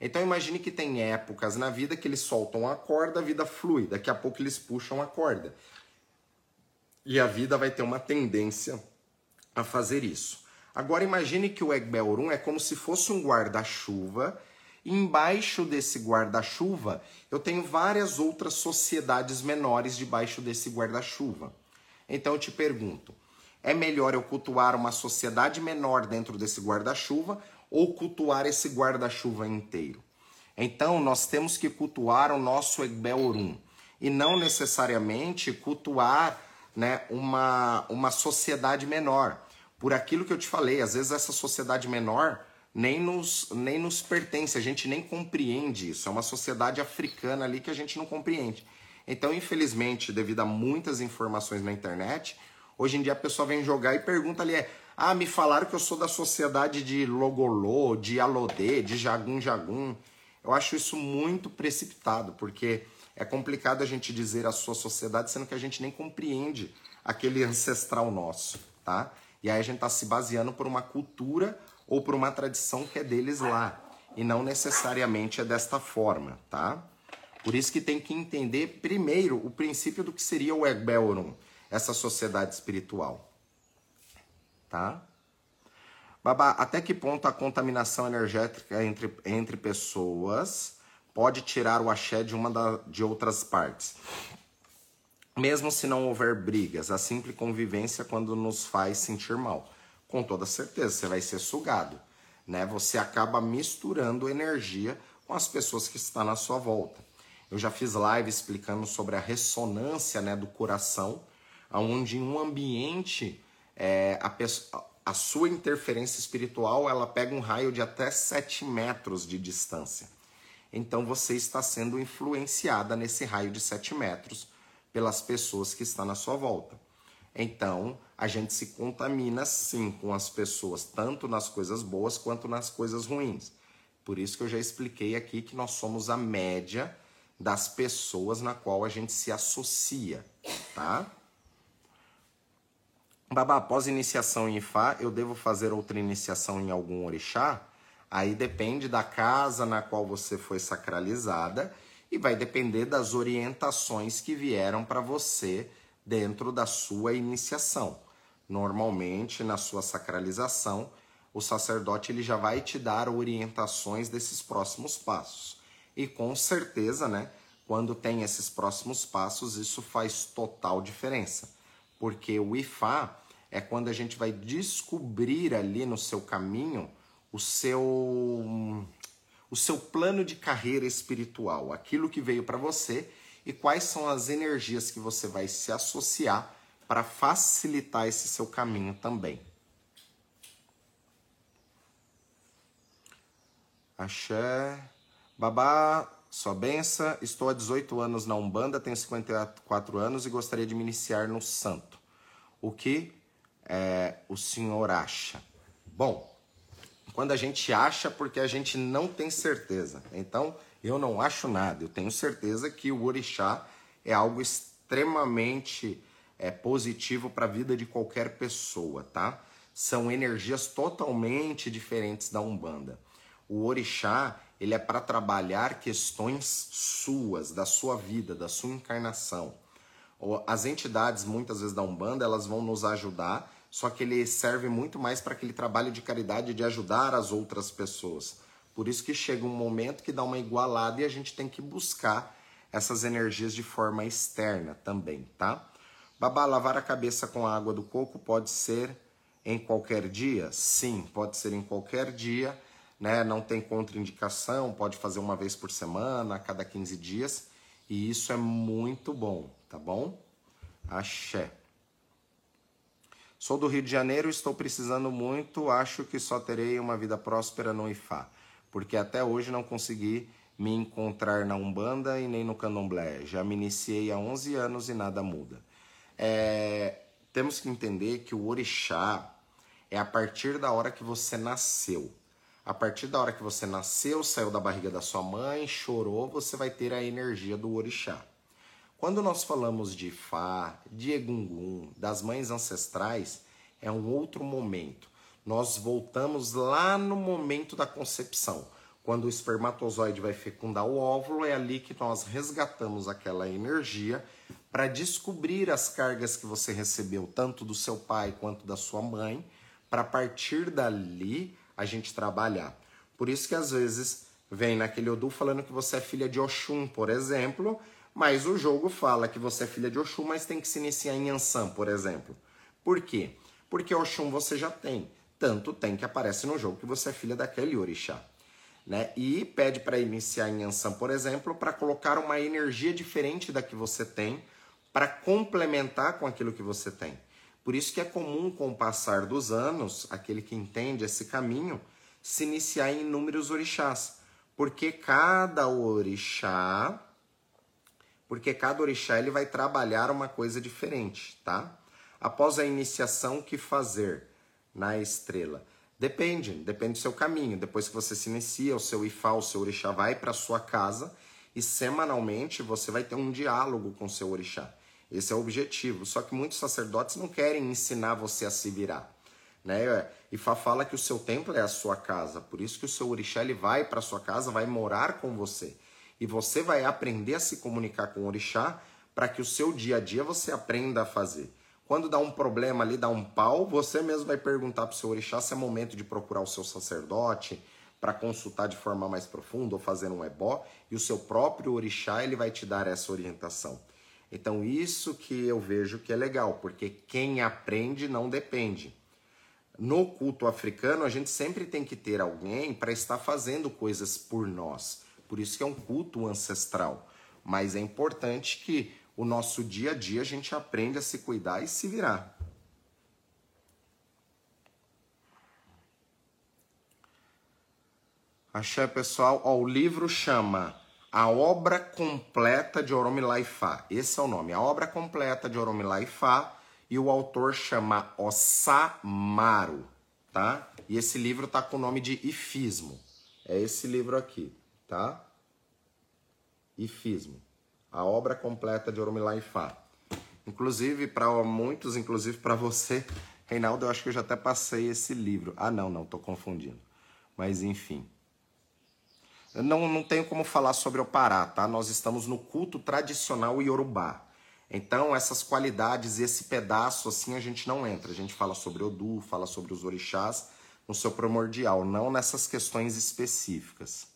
A: Então imagine que tem épocas na vida que eles soltam a corda, a vida flui, daqui a pouco eles puxam a corda. E a vida vai ter uma tendência a fazer isso. Agora imagine que o Egbelrum é como se fosse um guarda-chuva. Embaixo desse guarda-chuva, eu tenho várias outras sociedades menores debaixo desse guarda-chuva. Então eu te pergunto: é melhor eu cultuar uma sociedade menor dentro desse guarda-chuva ou cultuar esse guarda-chuva inteiro. Então, nós temos que cultuar o nosso Egbeorum e não necessariamente cultuar né, uma, uma sociedade menor. Por aquilo que eu te falei, às vezes essa sociedade menor nem nos, nem nos pertence, a gente nem compreende isso. É uma sociedade africana ali que a gente não compreende. Então, infelizmente, devido a muitas informações na internet, hoje em dia a pessoa vem jogar e pergunta ali: é, ah, me falaram que eu sou da sociedade de Logolô, de Alodê, de Jagum Jagum. Eu acho isso muito precipitado, porque é complicado a gente dizer a sua sociedade, sendo que a gente nem compreende aquele ancestral nosso, tá? E aí a gente está se baseando por uma cultura ou por uma tradição que é deles lá, e não necessariamente é desta forma, tá? Por isso que tem que entender primeiro o princípio do que seria o Egbelrum, essa sociedade espiritual tá? Babá, até que ponto a contaminação energética entre, entre pessoas pode tirar o axé de uma da, de outras partes? Mesmo se não houver brigas, a simples convivência quando nos faz sentir mal. Com toda certeza, você vai ser sugado. né? Você acaba misturando energia com as pessoas que estão na sua volta. Eu já fiz live explicando sobre a ressonância né, do coração, onde em um ambiente é, a, a sua interferência espiritual ela pega um raio de até 7 metros de distância. Então você está sendo influenciada nesse raio de 7 metros pelas pessoas que estão na sua volta. Então, a gente se contamina sim com as pessoas, tanto nas coisas boas quanto nas coisas ruins. Por isso que eu já expliquei aqui que nós somos a média das pessoas na qual a gente se associa, tá? Babá, após iniciação em Ifá, eu devo fazer outra iniciação em algum orixá? Aí depende da casa na qual você foi sacralizada e vai depender das orientações que vieram para você dentro da sua iniciação. Normalmente, na sua sacralização, o sacerdote ele já vai te dar orientações desses próximos passos. E com certeza, né, quando tem esses próximos passos, isso faz total diferença. Porque o IFA é quando a gente vai descobrir ali no seu caminho o seu o seu plano de carreira espiritual, aquilo que veio para você e quais são as energias que você vai se associar para facilitar esse seu caminho também. Axé. Babá, sua benção. Estou há 18 anos na Umbanda, tenho 54 anos e gostaria de me iniciar no santo. O que é, o senhor acha? Bom, quando a gente acha, porque a gente não tem certeza. Então, eu não acho nada. Eu tenho certeza que o orixá é algo extremamente é, positivo para a vida de qualquer pessoa, tá? São energias totalmente diferentes da Umbanda. O orixá, ele é para trabalhar questões suas, da sua vida, da sua encarnação. As entidades, muitas vezes da Umbanda, elas vão nos ajudar só que ele serve muito mais para aquele trabalho de caridade de ajudar as outras pessoas. Por isso que chega um momento que dá uma igualada e a gente tem que buscar essas energias de forma externa também, tá? Babá, lavar a cabeça com a água do coco pode ser em qualquer dia? Sim, pode ser em qualquer dia, né? Não tem contraindicação, pode fazer uma vez por semana, a cada 15 dias, e isso é muito bom, tá bom? Axé. Sou do Rio de Janeiro estou precisando muito. Acho que só terei uma vida próspera no IFA, porque até hoje não consegui me encontrar na Umbanda e nem no Candomblé. Já me iniciei há 11 anos e nada muda. É, temos que entender que o orixá é a partir da hora que você nasceu. A partir da hora que você nasceu, saiu da barriga da sua mãe, chorou, você vai ter a energia do orixá. Quando nós falamos de Fá, de Egungun, das mães ancestrais, é um outro momento. Nós voltamos lá no momento da concepção. Quando o espermatozoide vai fecundar o óvulo, é ali que nós resgatamos aquela energia para descobrir as cargas que você recebeu, tanto do seu pai quanto da sua mãe, para partir dali a gente trabalhar. Por isso que às vezes vem naquele Odu falando que você é filha de Oxum, por exemplo, mas o jogo fala que você é filha de Oxum, mas tem que se iniciar em Ansan, por exemplo. Por quê? Porque Oxum você já tem. Tanto tem que aparece no jogo que você é filha daquele orixá. Né? E pede para iniciar em Ansan, por exemplo, para colocar uma energia diferente da que você tem, para complementar com aquilo que você tem. Por isso que é comum, com o passar dos anos, aquele que entende esse caminho, se iniciar em inúmeros orixás. Porque cada orixá porque cada orixá ele vai trabalhar uma coisa diferente, tá? Após a iniciação, o que fazer na estrela? Depende, depende do seu caminho. Depois que você se inicia, o seu ifá, o seu orixá vai para sua casa e semanalmente você vai ter um diálogo com o seu orixá. Esse é o objetivo. Só que muitos sacerdotes não querem ensinar você a se virar. Né? Ifá fala que o seu templo é a sua casa, por isso que o seu orixá ele vai para sua casa, vai morar com você. E você vai aprender a se comunicar com o orixá para que o seu dia a dia você aprenda a fazer. Quando dá um problema ali, dá um pau, você mesmo vai perguntar para o seu orixá se é momento de procurar o seu sacerdote para consultar de forma mais profunda ou fazer um ebó, e o seu próprio orixá ele vai te dar essa orientação. Então isso que eu vejo que é legal, porque quem aprende não depende. no culto africano, a gente sempre tem que ter alguém para estar fazendo coisas por nós. Por isso que é um culto ancestral. Mas é importante que o nosso dia a dia a gente aprenda a se cuidar e se virar. Achei, pessoal. Ó, o livro chama A Obra Completa de Oromilá Fá. Esse é o nome. A Obra Completa de Oromilá Fá. E o autor chama Osamaru, tá? E esse livro tá com o nome de Ifismo. É esse livro aqui, tá? Ifismo. A Obra Completa de Oromilá Fá. Inclusive, para muitos, inclusive para você, Reinaldo, eu acho que eu já até passei esse livro. Ah, não, não, tô confundindo. Mas enfim. Eu não, não tenho como falar sobre o Pará, tá? Nós estamos no culto tradicional iorubá. Então, essas qualidades, esse pedaço, assim, a gente não entra. A gente fala sobre Odu, fala sobre os orixás no seu primordial, não nessas questões específicas.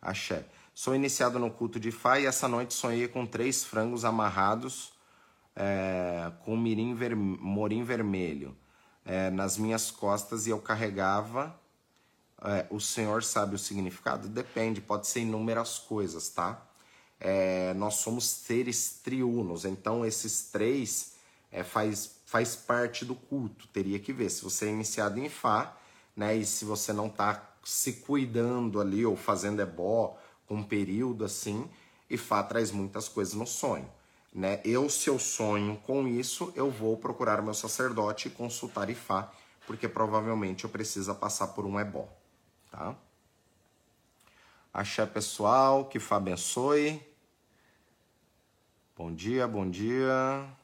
A: Axé. Sou iniciado no culto de Fá e essa noite sonhei com três frangos amarrados é, com mirim ver, morim vermelho é, nas minhas costas e eu carregava é, o Senhor sabe o significado? Depende, pode ser inúmeras coisas, tá? É, nós somos seres triunos, então esses três é, faz, faz parte do culto. Teria que ver se você é iniciado em Fá, né? E se você não está se cuidando ali ou fazendo ebó com um período assim, e Fá traz muitas coisas no sonho. Né? Eu, se eu sonho com isso, eu vou procurar meu sacerdote e consultar Ifá, porque provavelmente eu preciso passar por um ebó tá? Axé pessoal, que Fá abençoe. Bom dia, bom dia.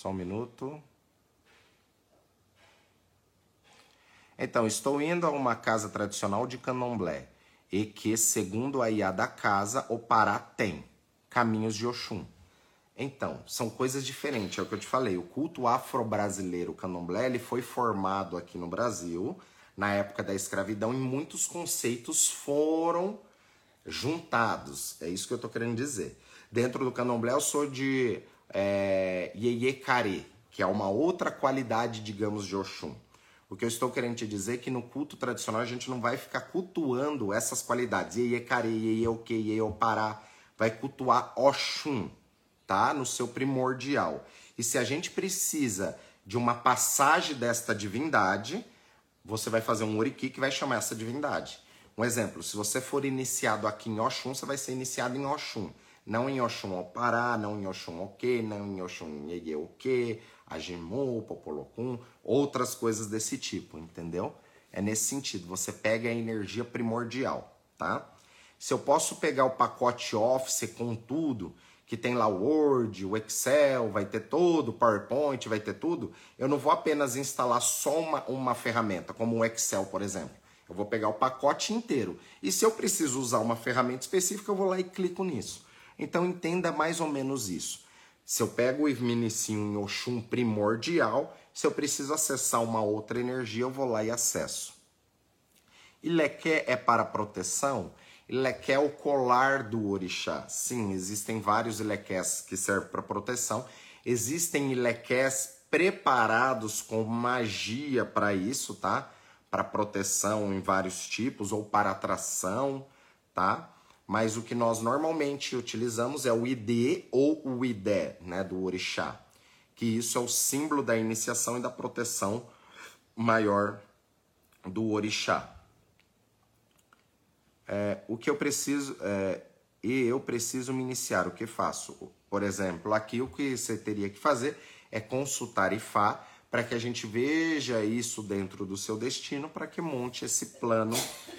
A: Só um minuto. Então, estou indo a uma casa tradicional de candomblé e que, segundo a IA da casa, o Pará tem caminhos de Oxum. Então, são coisas diferentes, é o que eu te falei. O culto afro-brasileiro candomblé ele foi formado aqui no Brasil, na época da escravidão, e muitos conceitos foram juntados. É isso que eu estou querendo dizer. Dentro do candomblé, eu sou de é, que é uma outra qualidade, digamos, de Oxum. O que eu estou querendo te dizer é que no culto tradicional a gente não vai ficar cultuando essas qualidades. Iê, care, iê, o que, iê, o pará. Vai cultuar Oxum, tá? No seu primordial. E se a gente precisa de uma passagem desta divindade, você vai fazer um oriki que vai chamar essa divindade. Um exemplo, se você for iniciado aqui em Oxum, você vai ser iniciado em Oxum. Não em Oxum ao Pará, não em Oxum que, não em Oxum Yeye que, Agimu, Popolocum, outras coisas desse tipo, entendeu? É nesse sentido, você pega a energia primordial, tá? Se eu posso pegar o pacote Office com tudo, que tem lá o Word, o Excel, vai ter tudo, PowerPoint, vai ter tudo, eu não vou apenas instalar só uma, uma ferramenta, como o Excel, por exemplo. Eu vou pegar o pacote inteiro. E se eu preciso usar uma ferramenta específica, eu vou lá e clico nisso. Então entenda mais ou menos isso. Se eu pego o inicio em Oxum primordial, se eu preciso acessar uma outra energia, eu vou lá e acesso. Ilequé é para proteção? Ilequé é o colar do orixá. Sim, existem vários ilequés que servem para proteção. Existem ilequés preparados com magia para isso, tá? Para proteção em vários tipos ou para atração, tá? Mas o que nós normalmente utilizamos é o ID ou o IDE, né, do orixá, que isso é o símbolo da iniciação e da proteção maior do orixá. É, o que eu preciso é, e eu preciso me iniciar, o que faço? Por exemplo, aqui o que você teria que fazer é consultar Ifá para que a gente veja isso dentro do seu destino, para que monte esse plano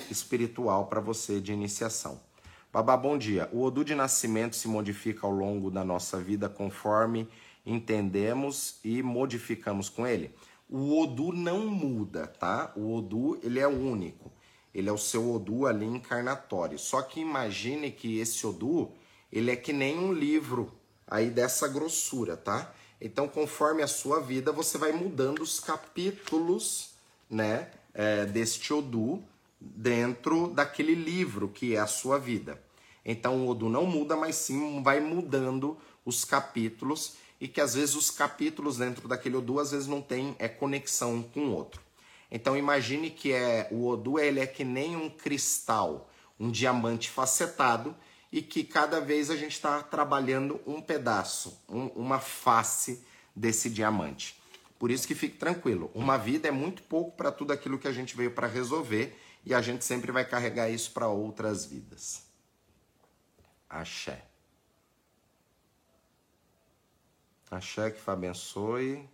A: espiritual para você de iniciação. Babá, bom dia. O Odu de nascimento se modifica ao longo da nossa vida conforme entendemos e modificamos com ele. O Odu não muda, tá? O Odu, ele é único. Ele é o seu Odu ali encarnatório. Só que imagine que esse Odu, ele é que nem um livro aí dessa grossura, tá? Então, conforme a sua vida, você vai mudando os capítulos, né, é, deste Odu dentro daquele livro que é a sua vida. Então o Odu não muda, mas sim vai mudando os capítulos e que às vezes os capítulos dentro daquele Odu às vezes não tem é, conexão um com o outro. Então imagine que é o Odu ele é que nem um cristal, um diamante facetado e que cada vez a gente está trabalhando um pedaço, um, uma face desse diamante. Por isso que fique tranquilo, uma vida é muito pouco para tudo aquilo que a gente veio para resolver e a gente sempre vai carregar isso para outras vidas. Axé. Axé que abençoe.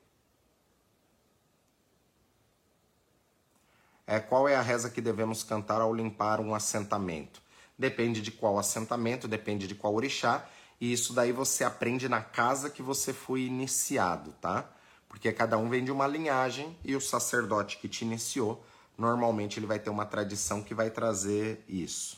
A: É, qual é a reza que devemos cantar ao limpar um assentamento? Depende de qual assentamento, depende de qual orixá, e isso daí você aprende na casa que você foi iniciado, tá? Porque cada um vem de uma linhagem e o sacerdote que te iniciou, normalmente ele vai ter uma tradição que vai trazer isso.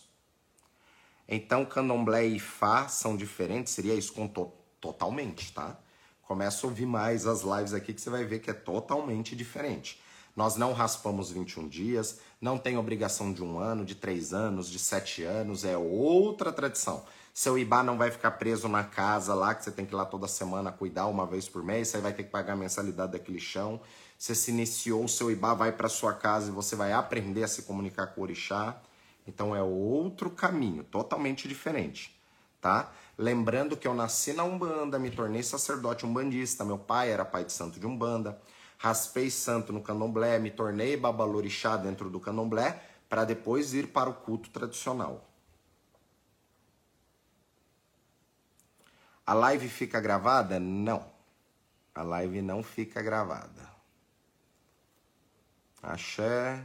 A: Então, candomblé e Fá são diferentes? Seria isso com to totalmente, tá? Começa a ouvir mais as lives aqui que você vai ver que é totalmente diferente. Nós não raspamos 21 dias, não tem obrigação de um ano, de três anos, de sete anos, é outra tradição. Seu IBA não vai ficar preso na casa lá, que você tem que ir lá toda semana cuidar uma vez por mês, você vai ter que pagar a mensalidade daquele chão. Você se iniciou, o seu IBA vai para sua casa e você vai aprender a se comunicar com o orixá. Então é outro caminho, totalmente diferente, tá? Lembrando que eu nasci na Umbanda, me tornei sacerdote umbandista, meu pai era pai de santo de Umbanda raspei santo no candomblé, me tornei babalorixá dentro do candomblé, para depois ir para o culto tradicional. A live fica gravada? Não. A live não fica gravada. Axé.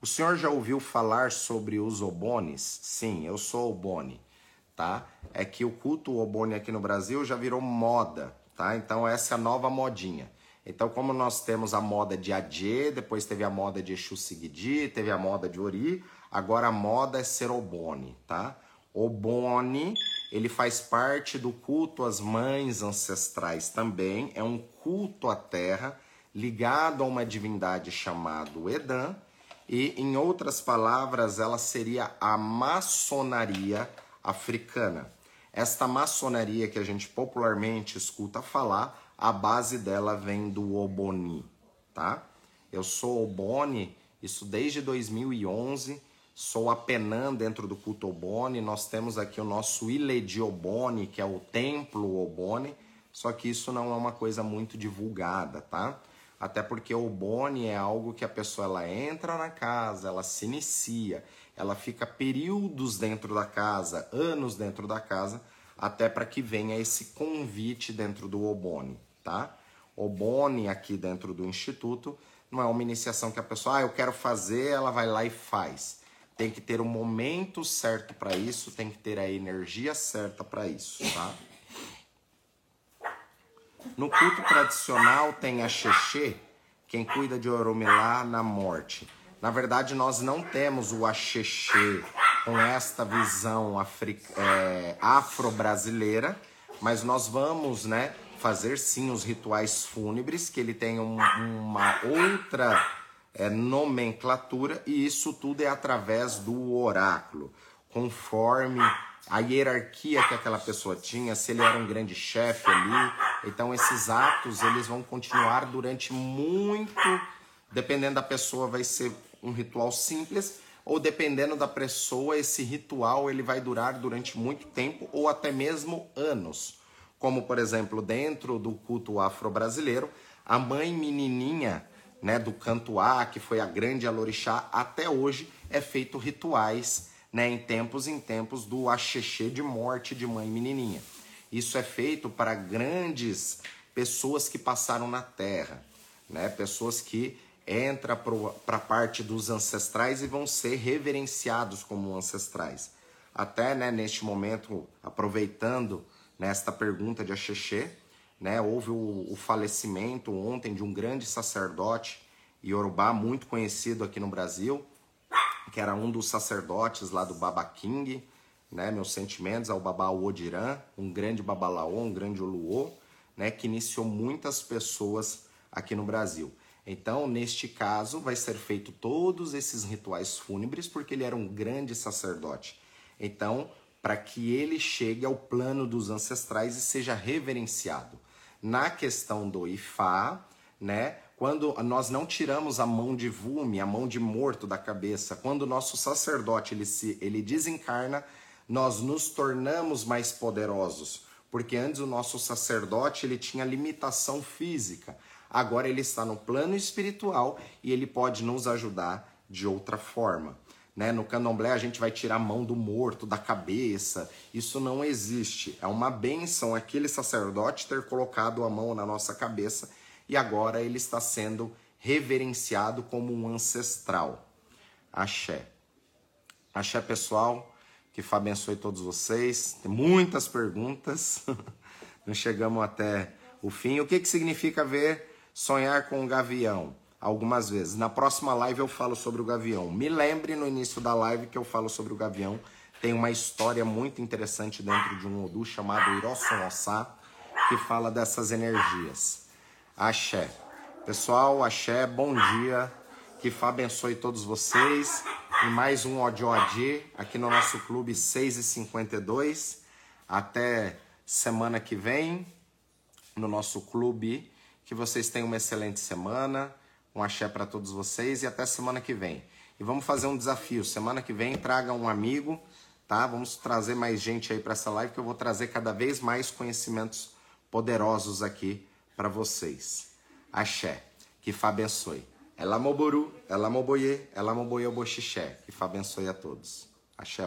A: O senhor já ouviu falar sobre os obones? Sim, eu sou obone, tá? É que o culto obone aqui no Brasil já virou moda tá? Então essa é a nova modinha. Então, como nós temos a moda de Adê, depois teve a moda de Exu Sigidi, teve a moda de Ori, agora a moda é ser Obone, tá? Obone, ele faz parte do culto às mães ancestrais também, é um culto à terra ligado a uma divindade chamada Edan, e em outras palavras, ela seria a maçonaria africana. Esta maçonaria que a gente popularmente escuta falar, a base dela vem do Oboni, tá? Eu sou Oboni, isso desde 2011, sou a Penan dentro do culto Oboni, nós temos aqui o nosso Ile de Oboni, que é o templo Oboni, só que isso não é uma coisa muito divulgada, tá? Até porque o Oboni é algo que a pessoa ela entra na casa, ela se inicia, ela fica períodos dentro da casa, anos dentro da casa, até para que venha esse convite dentro do Obone, tá? Obone aqui dentro do instituto não é uma iniciação que a pessoa, ah, eu quero fazer, ela vai lá e faz. Tem que ter o momento certo para isso, tem que ter a energia certa para isso, tá? No culto tradicional tem a Xexê, quem cuida de Oromilá na morte. Na verdade, nós não temos o axexê com esta visão é, afro-brasileira, mas nós vamos né, fazer sim os rituais fúnebres, que ele tem um, uma outra é, nomenclatura, e isso tudo é através do oráculo, conforme a hierarquia que aquela pessoa tinha, se ele era um grande chefe ali. Então esses atos eles vão continuar durante muito, dependendo da pessoa, vai ser um ritual simples, ou dependendo da pessoa, esse ritual ele vai durar durante muito tempo ou até mesmo anos. Como, por exemplo, dentro do culto afro-brasileiro, a mãe menininha né, do Cantuá, que foi a grande alorixá, até hoje é feito rituais né, em tempos em tempos do axexê de morte de mãe menininha. Isso é feito para grandes pessoas que passaram na terra, né, pessoas que entra para a parte dos ancestrais e vão ser reverenciados como ancestrais. Até né, neste momento, aproveitando nesta pergunta de Axexê, né, houve o, o, falecimento ontem de um grande sacerdote Yorubá muito conhecido aqui no Brasil, que era um dos sacerdotes lá do Baba King, né, meus sentimentos ao Baba Odiran, um grande Babalaô, um grande Oluô, né, que iniciou muitas pessoas aqui no Brasil. Então, neste caso, vai ser feito todos esses rituais fúnebres porque ele era um grande sacerdote. Então, para que ele chegue ao plano dos ancestrais e seja reverenciado. Na questão do Ifá, né, quando nós não tiramos a mão de vume, a mão de morto da cabeça, quando o nosso sacerdote ele se ele desencarna, nós nos tornamos mais poderosos, porque antes o nosso sacerdote ele tinha limitação física. Agora ele está no plano espiritual e ele pode nos ajudar de outra forma. Né? No candomblé a gente vai tirar a mão do morto, da cabeça. Isso não existe. É uma benção aquele sacerdote ter colocado a mão na nossa cabeça e agora ele está sendo reverenciado como um ancestral. Axé. Axé, pessoal. Que Fá abençoe todos vocês. Tem muitas perguntas. Não chegamos até o fim. O que, que significa ver sonhar com um gavião? Algumas vezes. Na próxima live eu falo sobre o gavião. Me lembre no início da live que eu falo sobre o gavião. Tem uma história muito interessante dentro de um Odu chamado Irosson Ossá, que fala dessas energias. Axé. Pessoal, axé, bom dia. Que Fá abençoe todos vocês. E mais um Odi aqui no nosso clube 6 e 52. Até semana que vem no nosso clube. Que vocês tenham uma excelente semana. Um axé para todos vocês e até semana que vem. E vamos fazer um desafio. Semana que vem traga um amigo, tá? Vamos trazer mais gente aí para essa live que eu vou trazer cada vez mais conhecimentos poderosos aqui para vocês. Axé. Que Fá abençoe. Ela Moboru, ela Moboye, ela Moboye Boxixé. Que Fá abençoe a todos. Axé.